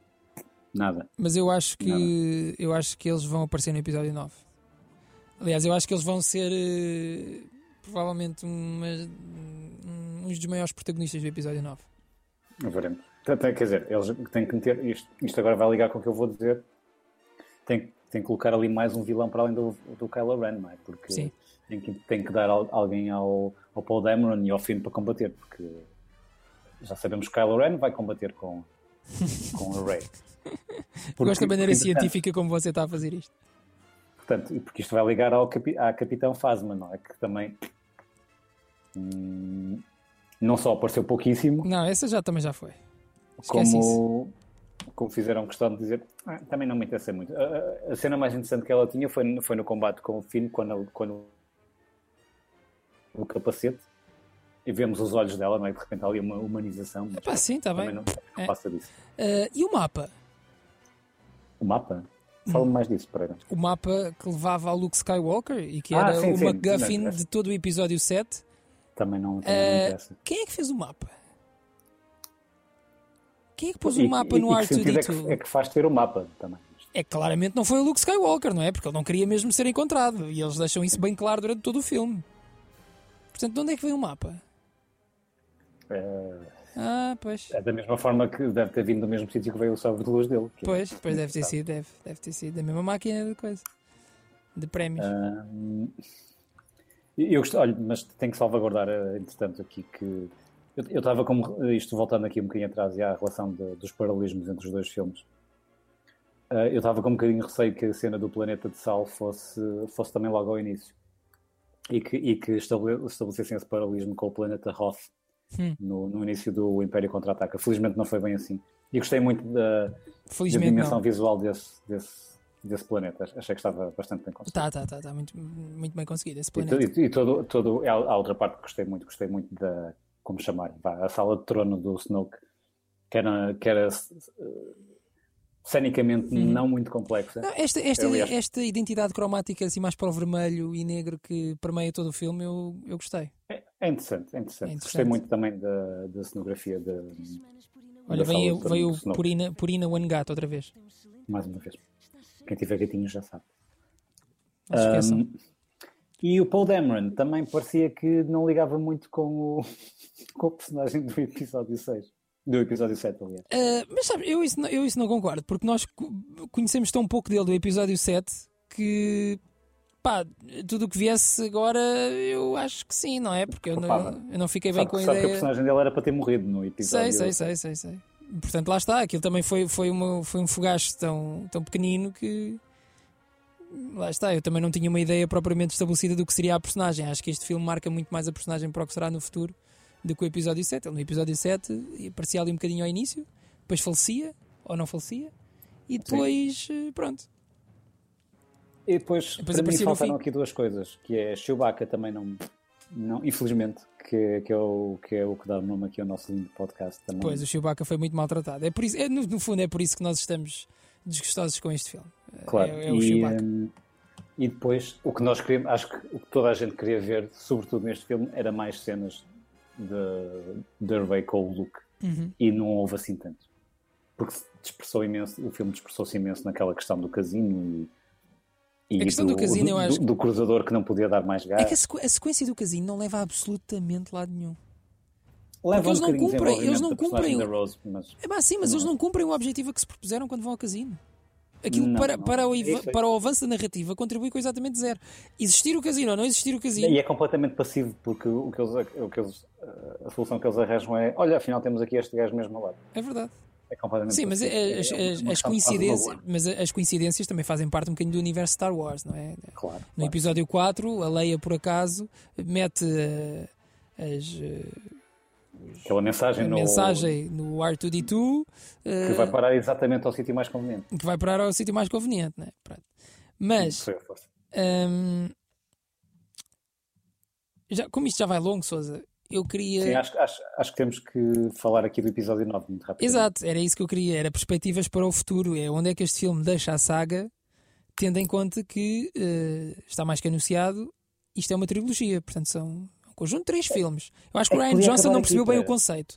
Nada. Mas eu acho que eu acho que eles vão aparecer no episódio 9. Aliás, eu acho que eles vão ser eh, provavelmente uma- um- uns dos maiores protagonistas do episódio 9. Veremos. Quer dizer, eles têm que meter. Isto, isto agora vai ligar com o que eu vou dizer. Tem, tem que colocar ali mais um vilão para além do, do Kylo Ren, não é? Porque Sim. tem que, tem que dar al- alguém ao, ao Paul Dameron e ao Finn para combater, porque já sabemos que Kylo Ren vai combater com, com a Rey. Eu Gosto da maneira porque, científica como você está a fazer isto. Portanto, porque isto vai ligar ao capi, à Capitão Phasma, não é? Que também hum, não só apareceu pouquíssimo, Não, essa já também já foi. Esquece isso. Como, fizeram questão de dizer, "Ah, também não me interessa muito. A, a- cena mais interessante que ela tinha foi, no- foi no combate com o Finn, quando, quando o capacete, e vemos os olhos dela, não é? De repente há ali uma humanização. mas Epá, sim, está bem. não, não É. passa disso. Eh, e o mapa? O mapa? Hum. Fala-me mais disso, Pereira. O mapa que levava ao Luke Skywalker e que Ah, era sim, o sim. MacGuffin Não, de todo o episódio 7. Também não, também não Eh, interessa. quem é que fez o mapa? Quem é que pôs o mapa e- no e que sentido é que, R2D2? é que faz ter o mapa também? É que claramente não foi o Luke Skywalker, não é? Porque ele não queria mesmo ser encontrado. E eles deixam isso bem claro durante todo o filme. Portanto, de onde é que veio o mapa? É, Ah, pois. é da mesma forma que deve ter vindo do mesmo sítio que veio o sabre de luz dele. é- Pois, pois deve ter sido, deve, deve ter sido da mesma máquina de coisa. De prémios. Ah, eu gosto, olha, mas tenho que salvaguardar, eh, entretanto, aqui que eu estava como isto voltando aqui um bocadinho atrás e à relação de- dos paralelismos entre os dois filmes. Ah, eu estava com um bocadinho de receio que a cena do planeta de sal fosse, fosse também logo ao início e que, e que estabele- estabelecessem esse paralelismo com o planeta Hoth Hum. no, no início do Império Contra-Ataca. Felizmente não foi bem assim. E gostei muito da, da dimensão não. visual desse, desse, desse planeta. Achei que estava bastante bem conseguido. Tá, tá, tá, tá. Muito, muito bem conseguido esse E, planeta. e- e todo, todo, há, há outra parte que gostei muito, gostei muito da, como chamar, vá, a sala de trono do Snoke, que era, que era eh, cenicamente não muito complexa. Uhum. Não, esta, esta, esta identidade cromática assim mais para o vermelho e negro que permeia todo o filme, eu, eu gostei. É, é interessante, é interessante. É interessante. Gostei muito também da, da cenografia, de, Olha, da veio, Snoke, Purina, Purina One Gato outra vez. mais uma vez. Quem tiver gatinhos já sabe. Não se esqueçam. Um, e o Paul Dameron também parecia que não ligava muito com o, com o personagem do episódio 6. Do episódio 7, aliás. Uh, mas sabe, eu isso, não, eu isso não concordo, porque nós co- conhecemos tão pouco dele do episódio 7 que pá, tudo o que viesse agora eu acho que sim, não é? Porque eu Opa, não, eu não fiquei bem Sabe, com a sabe que a ideia. personagem dele era para ter morrido no episódio. Sei, sei, sei, sei, sei. Portanto, lá está, aquilo também foi, foi, uma, foi um fogacho tão, tão pequenino que Lá está, eu também não tinha uma ideia propriamente estabelecida do que seria a personagem. Acho que este filme marca muito mais a personagem para o que será no futuro do que o episódio 7. Ele no episódio 7 aparecia ali um bocadinho ao início, depois falecia, ou não falecia, e depois, eh, pronto. E depois, Depois para mim faltaram aqui duas coisas, que é Chewbacca também não, não infelizmente, que, que, é o, que é o que dá o nome aqui ao nosso lindo podcast também. Pois, o Chewbacca foi muito maltratado. É por isso, é, no, no fundo, é por isso que nós estamos desgostosos com este filme. Claro, É, é o e, hum, e depois o que nós queríamos, acho que o que toda a gente queria ver, sobretudo neste filme, era mais cenas de, de Ray com o Luke Uhum. e não houve assim tanto. Porque se dispersou imenso, o filme dispersou-se imenso naquela questão do casino e, e A questão do casino, eu do, acho do, do cruzador que não podia dar mais gás. É que a, sequ- a sequência do casino não leva a absolutamente lado nenhum. Leva eles um não cumprem- eles não cumprem da Rose, mas É sim, mas eles não cumprem o objetivo a que se propuseram quando vão ao casino. Aquilo Não, para, não. para, o, É para o avanço da narrativa contribui com exatamente zero. Existir o casino ou não existir o casino. E é completamente passivo, porque o que eles, o que eles, a solução que eles arranjam é: olha, afinal temos aqui este gajo mesmo ao lado. É verdade. É completamente Sim, mas é- as, É as- as coincidências, mas as coincidências também fazem parte um bocadinho do universo Star Wars, não é? Claro. No claro. episódio 4, a Leia, por acaso, mete eh, as, eh, Aquela mensagem, no, mensagem no R2D2 eh, que vai parar exatamente ao sítio mais conveniente. que vai parar ao sítio mais conveniente, não é? Pronto. Mas, hum, já, como isto já vai longo, Souza, eu queria. Sim, acho, acho, acho que temos que falar aqui do episódio 9 muito rápido. Exato, era isso que eu queria, era perspectivas para o futuro, é onde é que este filme deixa a saga, tendo em conta que eh, está mais que anunciado, isto é uma trilogia, portanto são conjunto de três filmes. Eu acho que É o Ryan Johnson não aqui, percebeu bem o conceito.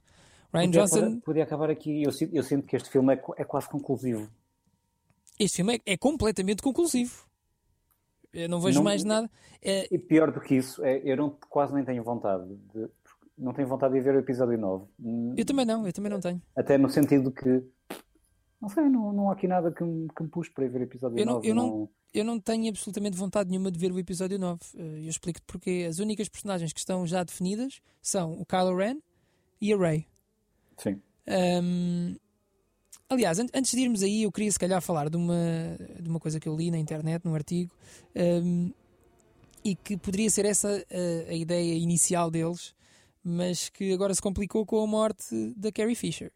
Ryan Podia, Johnson, podia acabar aqui. Eu sinto, eu sinto que este filme é, é quase conclusivo. este filme é, é completamente conclusivo. Eu não vejo Não- mais nada. É, E pior do que isso, é, eu não, quase nem tenho vontade de. Não tenho vontade de ver o episódio 9. Hum, eu também não, eu também não tenho. Até no sentido que. Não sei, não, não há aqui nada que me, que me puxe para ir ver o episódio Eu não- 9. eu não- Eu não tenho absolutamente vontade nenhuma de ver o episódio 9. Eh, Eu explico-te porque as únicas personagens que estão já definidas são o Kylo Ren e a Rey. Sim. Ahm, aliás, an- antes de irmos aí, eu queria se calhar falar de uma, de uma coisa que eu li na internet, num artigo, ahm, e que poderia ser essa a, a ideia inicial deles, mas que agora se complicou com a morte da Carrie Fisher.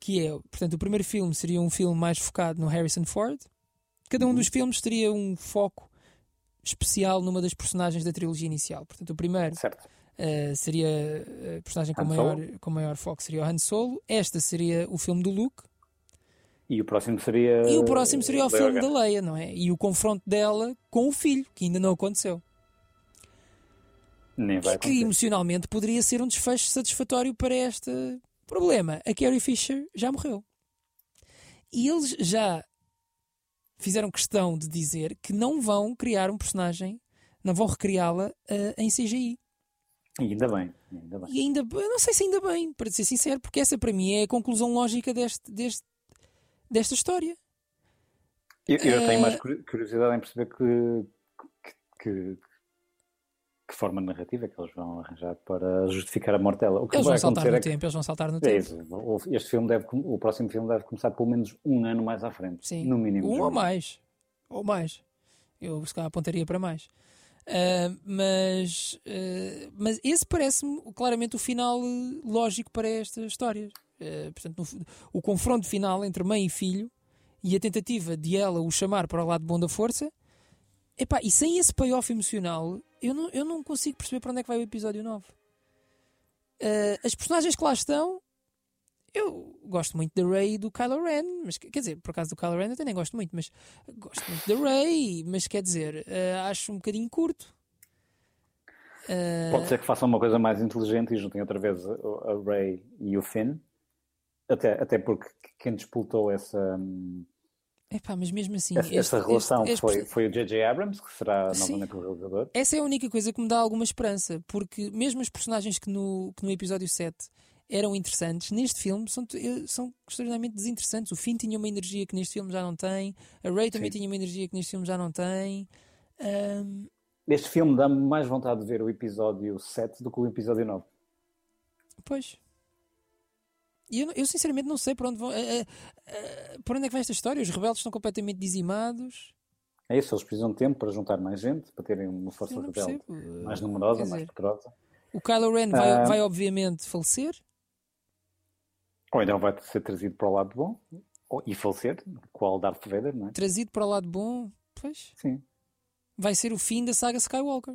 Que é, portanto, o primeiro filme seria um filme mais focado no Harrison Ford. Cada um dos filmes teria um foco especial numa das personagens da trilogia inicial. Portanto, o primeiro. Uh, seria a personagem com Han maior, Solo. com maior foco seria o Han Solo. Esta seria o filme do Luke. E o próximo seria. E o próximo seria o Leia filme Organa. da Leia, não é? E o confronto dela com o filho, que ainda não aconteceu. Nem vai E que acontecer. emocionalmente poderia ser um desfecho satisfatório para este problema. A Carrie Fisher já morreu. E eles já fizeram questão de dizer que não vão criar um personagem, não vão recriá-la uh, em CGI. E ainda bem. Ainda bem. E ainda, eu não sei se ainda bem, para ser sincero, porque essa para mim é a conclusão lógica deste, deste, desta história. Eu, eu Eh, tenho mais curi- curiosidade em perceber que, que, que, que forma narrativa que eles vão arranjar para justificar a morte dela. O que Eles vão saltar no é que tempo, eles vão saltar no É tempo. Este filme deve, o próximo filme deve começar pelo menos um ano mais à frente. Sim. No mínimo. Um ou mais. Ou mais. Eu se calhar apontaria para mais. Ah, mas, ah, mas esse parece-me claramente o final eh, lógico para esta história. Ah, portanto, no o confronto final entre mãe e filho e a tentativa de ela o chamar para o lado bom da força. Epá, e sem esse payoff emocional, eu não, eu não consigo perceber para onde é que vai o episódio 9. Ah, as personagens que lá estão, eu gosto muito da Rey e do Kylo Ren, mas quer dizer, por acaso do Kylo Ren eu até nem gosto muito, mas gosto muito da Rey, mas quer dizer, eh, acho um bocadinho curto. Eh, Pode ser que façam uma coisa mais inteligente e juntem outra vez a, a Ray e o Finn. Até, até porque quem disputou essa, hum, epá, mas mesmo assim, essa, essa este- relação este- este- foi, foi o J.J. Abrams, que será Sim. novamente o realizador. essa é a única coisa que me dá alguma esperança, porque mesmo os personagens que no, que no episódio 7 eram interessantes, neste filme são, eh, são extraordinariamente desinteressantes. O Finn tinha uma energia que neste filme já não tem, a Rey também Sim. tinha uma energia que neste filme já não tem. Ahm, Este filme dá-me mais vontade de ver o episódio 7 do que o episódio 9. Pois. E eu, eu sinceramente não sei para onde vão. eh, eh, para onde é que vai esta história? Os rebeldes estão completamente dizimados. É É isso, eles precisam de tempo para juntar mais gente, para terem uma força rebelde mais numerosa, Quer mais dizer, poderosa. O Kylo Ren vai, Ah. vai obviamente falecer. Ou então vai ser trazido para o lado bom ou- e falecer, qual Darth Vader, não é? Trazido para o lado bom. Pois. Sim, Vai ser o fim da saga Skywalker.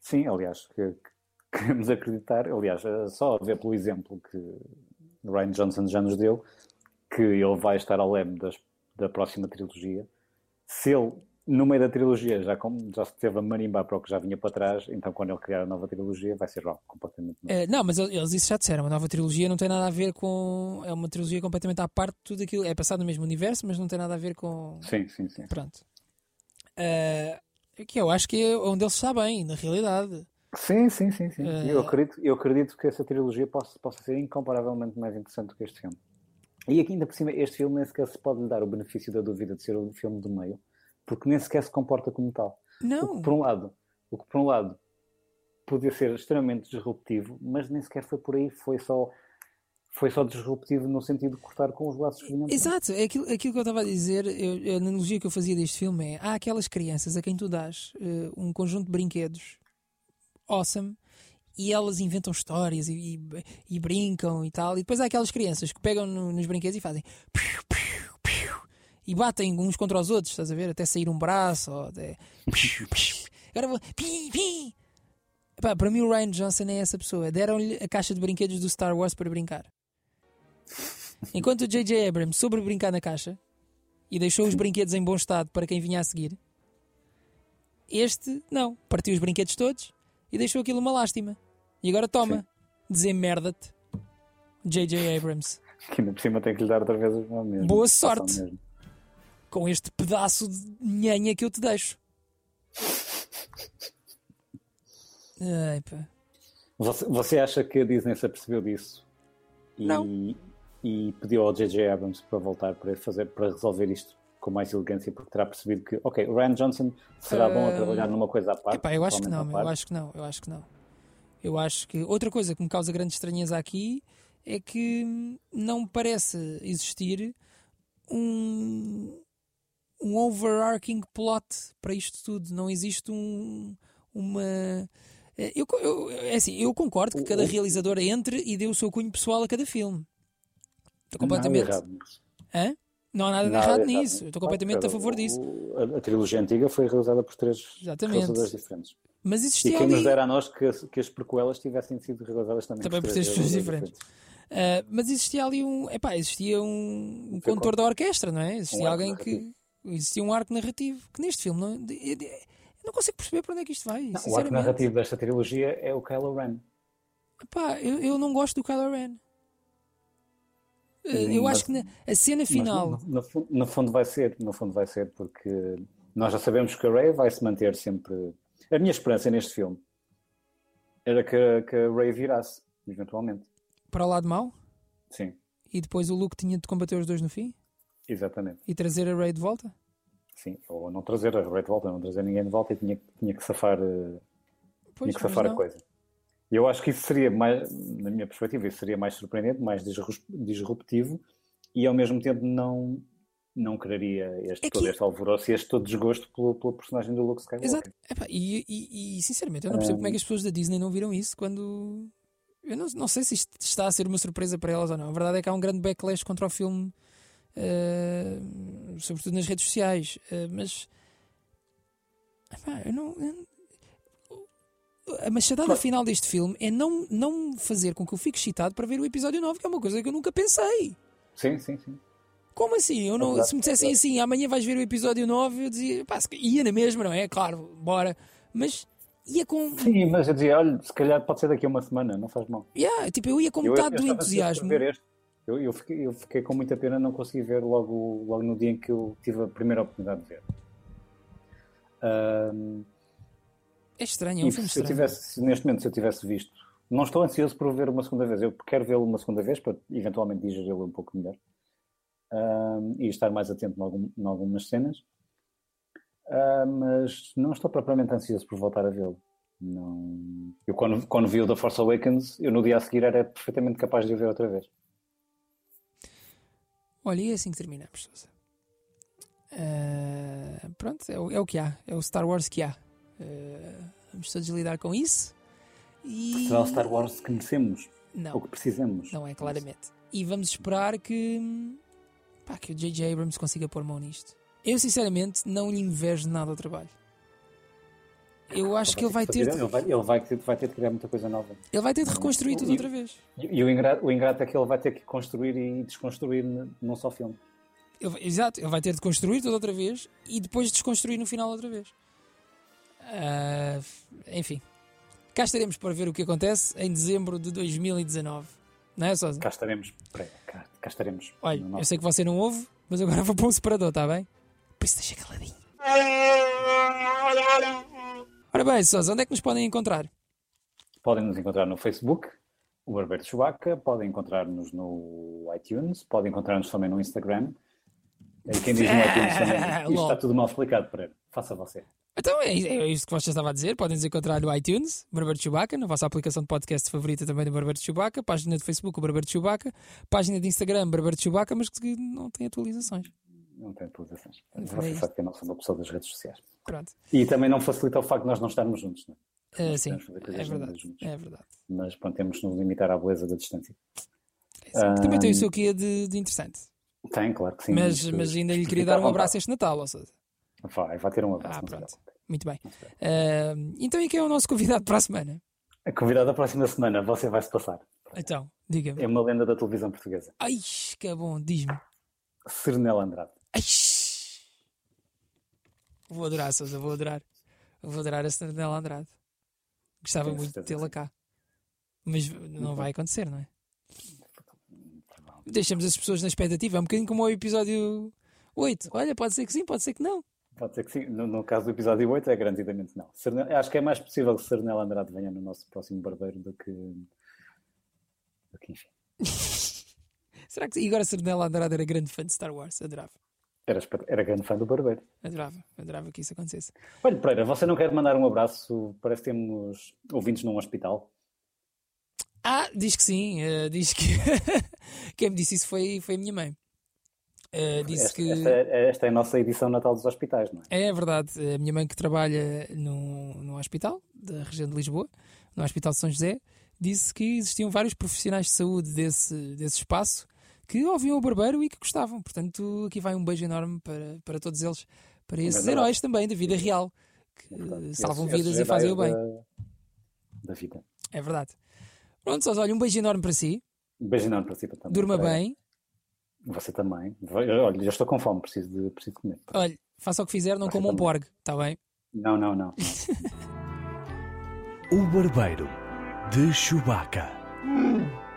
sim, aliás, que, que queremos acreditar, aliás, é só a ver pelo exemplo que Ryan Johnson já nos deu, que ele vai estar ao leme das- da próxima trilogia. Se ele, no meio da trilogia, já, com- já se teve a marimbar para o que já vinha para trás, então quando ele criar a nova trilogia vai ser algo completamente novo. Eh, não, mas el- eles isso já disseram. A nova trilogia não tem nada a ver com. É uma trilogia completamente à parte de tudo aquilo. É passado no mesmo universo, mas não tem nada a ver com. Sim, sim, sim. Pronto. Eh, que eu acho que é onde ele está bem, na realidade. Sim, sim, sim, sim. Eu, acredito, eu acredito que essa trilogia possa, possa ser incomparavelmente mais interessante do que este filme. E aqui ainda por cima, este filme nem sequer se pode lhe dar o benefício da dúvida de ser um filme do meio, porque nem sequer se comporta como tal. O Não. que por um lado, o que por um lado podia ser extremamente disruptivo, mas nem sequer foi por aí, foi só foi só disruptivo no sentido de cortar com os laços que vinham. Exato, é aquilo, aquilo que eu estava a dizer, eu- a analogia que eu fazia deste filme é: há aquelas crianças a quem tu dás eh, um conjunto de brinquedos awesome e elas inventam histórias e, e- e brincam e tal, e depois há aquelas crianças que pegam no- nos brinquedos e fazem piu, piu, piu, e batem uns contra os outros, estás a ver? Até sair um braço, ou até agora vou pi, pi. Epá, para mim, o Ryan Johnson é essa pessoa. Deram-lhe a caixa de brinquedos do Star Wars para brincar. Enquanto o J.J. Abrams soube brincar na caixa e deixou os brinquedos em bom estado para quem vinha a seguir, este não. Partiu os brinquedos todos e deixou aquilo uma lástima. E agora toma, desemmerda-te, J.J. Abrams, Que ainda por cima tem que lhe dar outra vez o mesmo. Boa sorte. mesmo. com este pedaço de nhanha que eu te deixo. Ai, pá. Você, você acha que a Disney se apercebeu disso e, Não. e pediu ao J.J. Abrams para voltar para, fazer, para resolver isto com mais elegância porque terá percebido que, ok, o Ryan Johnson será bom a Ah, trabalhar numa coisa à parte. Epá, eu acho que não, eu acho que não, eu acho que não. Eu acho que outra coisa que me causa grande estranheza aqui é que não parece existir um, um overarching plot para isto tudo. Não existe um, uma. é, Eu, eu, é assim, eu concordo que cada realizador entre e dê o seu cunho pessoal a cada filme. Estou completamente. Nada errado nisso. Hã? Não há nada de errado nisso. Eu estou completamente a favor disso. A, a trilogia antiga foi realizada por três Exatamente. realizadores diferentes. Mas E existia quem nos ali. dera a nós que, que as prequelas tivessem sido realizadas também, Também por três pessoas diferentes. Uh, mas existia ali um. Epá, existia um, um Foi condutor da orquestra, não é? Existia Um alguém que. Existia um arco narrativo que neste filme não, de- de- eu não consigo perceber para onde é que isto vai. Não, o arco narrativo desta trilogia é o Kylo Ren. Epá, eu, eu não gosto do Kylo Ren. Sim, eu mas- acho que na- a cena final. no, no no fundo vai ser, no fundo vai ser, porque nós já sabemos que a Rey vai se manter sempre. A minha esperança neste filme era que, que a Rey virasse, eventualmente. para o lado mau Sim, e depois o Luke tinha de combater os dois no fim exatamente. e trazer a Rey de volta. Sim, ou não trazer a Rey de volta, não trazer ninguém de volta e tinha, tinha que safar, eh, Pois, tinha que safar a coisa. Eu acho que isso seria mais, na minha perspectiva, isso seria mais surpreendente, mais disruptivo e ao mesmo tempo não, não criaria este, É todo que- este alvoroço e este todo desgosto pelo, pelo personagem do Luke Skywalker. Exato. Epá, e, e- e, sinceramente, eu não percebo como é que as pessoas da Disney não viram isso quando. Eu não, não sei se isto está a ser uma surpresa para elas ou não. A verdade é que há um grande backlash contra o filme, eh, sobretudo nas redes sociais. eh, mas. epá, eu não. eu não- a machadada final deste filme é não, não fazer com que eu fique excitado para ver o episódio 9, que é uma coisa que eu nunca pensei. Sim, sim, sim. Como assim? Eu não, Exato, se me dissessem exato. assim, amanhã vais ver o episódio 9, eu dizia, pá, ia na mesma, não é? Claro, bora. Mas ia com. Sim, mas eu dizia, olha, se calhar pode ser daqui a uma semana, não faz mal. Yeah, tipo, eu ia com Eu- metade eu do estava ansioso entusiasmo. ver este. Eu, eu, fiquei, eu fiquei com muita pena não consegui ver logo, logo no dia em que eu tive a primeira oportunidade de ver. Ahm, É estranho, é um e filme se eu estranho. tivesse, se neste momento, se eu tivesse visto, não estou ansioso por o ver uma segunda vez. Eu quero vê-lo uma segunda vez para eventualmente digeri-lo um pouco melhor Ahm, e estar mais atento em, algum, em algumas cenas. Ah, mas não estou propriamente ansioso por voltar a vê-lo. Não... Eu, quando, quando vi o The Force Awakens, eu no dia a seguir era perfeitamente capaz de o ver outra vez. Olha, e é assim que terminamos, Sousa. Ah, pronto, é é o que há. É o Star Wars que há. Ah, vamos todos lidar com isso. E... Será o Star Wars que conhecemos Não. ou que precisamos? Não é, claramente. E vamos esperar que, pá, que o J.J. Abrams consiga pôr mão nisto. Eu, sinceramente, não lhe invejo nada ao trabalho. Eu acho que ele vai ter, de, Ele vai, ele vai ter, vai ter de criar muita coisa nova. ele vai ter de reconstruir tudo E- outra vez. E, e o, ingrato, o ingrato é que ele vai ter que construir e desconstruir num só filme. Ele exato, ele vai ter de construir tudo outra vez e depois desconstruir no final outra vez. Ah, enfim, cá estaremos para ver o que acontece em dezembro de 2019. Não é, Sousa? Cá estaremos. Cá, cá estaremos. Olha, No eu sei que você não ouve, mas agora vou pôr um separador, está bem? Por isso deixa caladinho. Ora bem, Sousa, onde é que nos podem encontrar? Podem nos encontrar no Facebook, o de Chewbacca, podem encontrar-nos no iTunes, podem encontrar-nos também no Instagram. Quem diz no iTunes também. Isto está tudo mal explicado, Pereira. Faça você. Então é, é isso que você estava a dizer. Podem nos encontrar no iTunes, Barbeiro Chewbacca, na vossa aplicação de podcast favorita também do Barbeiro Chewbacca, página de Facebook, o Barbeiro Chewbacca, página de Instagram, Barbeiro Chewbacca, mas que não tem atualizações. Não tem atualizações. É Você sabe que eu não sou uma pessoa das redes sociais. Pronto. E também não facilita o facto de nós não estarmos juntos, não é? Nós sim, é verdade. É verdade. Mas pronto, temos de nos limitar à beleza da distância. É também tem o seu quê de, de interessante. Tem, claro que sim. mas, mas ainda lhe queria dar um abraço este Natal, ou seja. Vai, vai ter um abraço. Ah, pronto. Muito bem. Ah, então, e quem é o nosso convidado para a semana? A convidada da próxima semana, você vai se passar. Então, diga-me. É uma lenda da televisão portuguesa. Ai, que bom, diz-me. Sernela Andrade. Ai, vou adorar, Sousa, vou adorar. Vou adorar a Senadela Andrade. Gostava Tenho muito de tê-la cá. Mas não vai acontecer, não é? Deixamos as pessoas na expectativa. É um bocadinho como o episódio 8. Olha, pode ser que sim, pode ser que não. Pode ser que sim. No, no caso do episódio 8, é garantidamente não. Sernela- acho que é mais possível que Sernela Andrade venha no nosso próximo barbeiro do que. do que, enfim. Será que. E agora Senadela Andrade era grande fã de Star Wars. Adorava. Era, era grande fã do barbeiro. Adorava. Adorava que isso acontecesse. Olha, Pereira, você não quer mandar um abraço? Parece que temos ouvintes num hospital. Ah, diz que sim. eh, diz que. Quem me disse isso foi, foi a minha mãe. Eh, disse Esta, que. esta é- esta é a nossa edição Natal dos Hospitais, não é? É verdade, a minha mãe que trabalha no, no hospital da região de Lisboa, no Hospital de São José, disse que existiam vários profissionais de saúde desse, desse espaço que ouviam o barbeiro e que gostavam. Portanto, aqui vai um beijo enorme para, para todos eles, para esses grande heróis também da vida real, que É verdade. salvam Esses- vidas esses e fazem o bem. Da, da vida. É verdade. Pronto, só olha, um beijo enorme para si, Um beijo enorme para si também. durma bem, Você também. Olha, já estou com fome, preciso de, preciso de comer. olha, faça o que fizer, não Você coma um também. porg, está bem? Não, não, não. O Barbeiro de Chewbacca.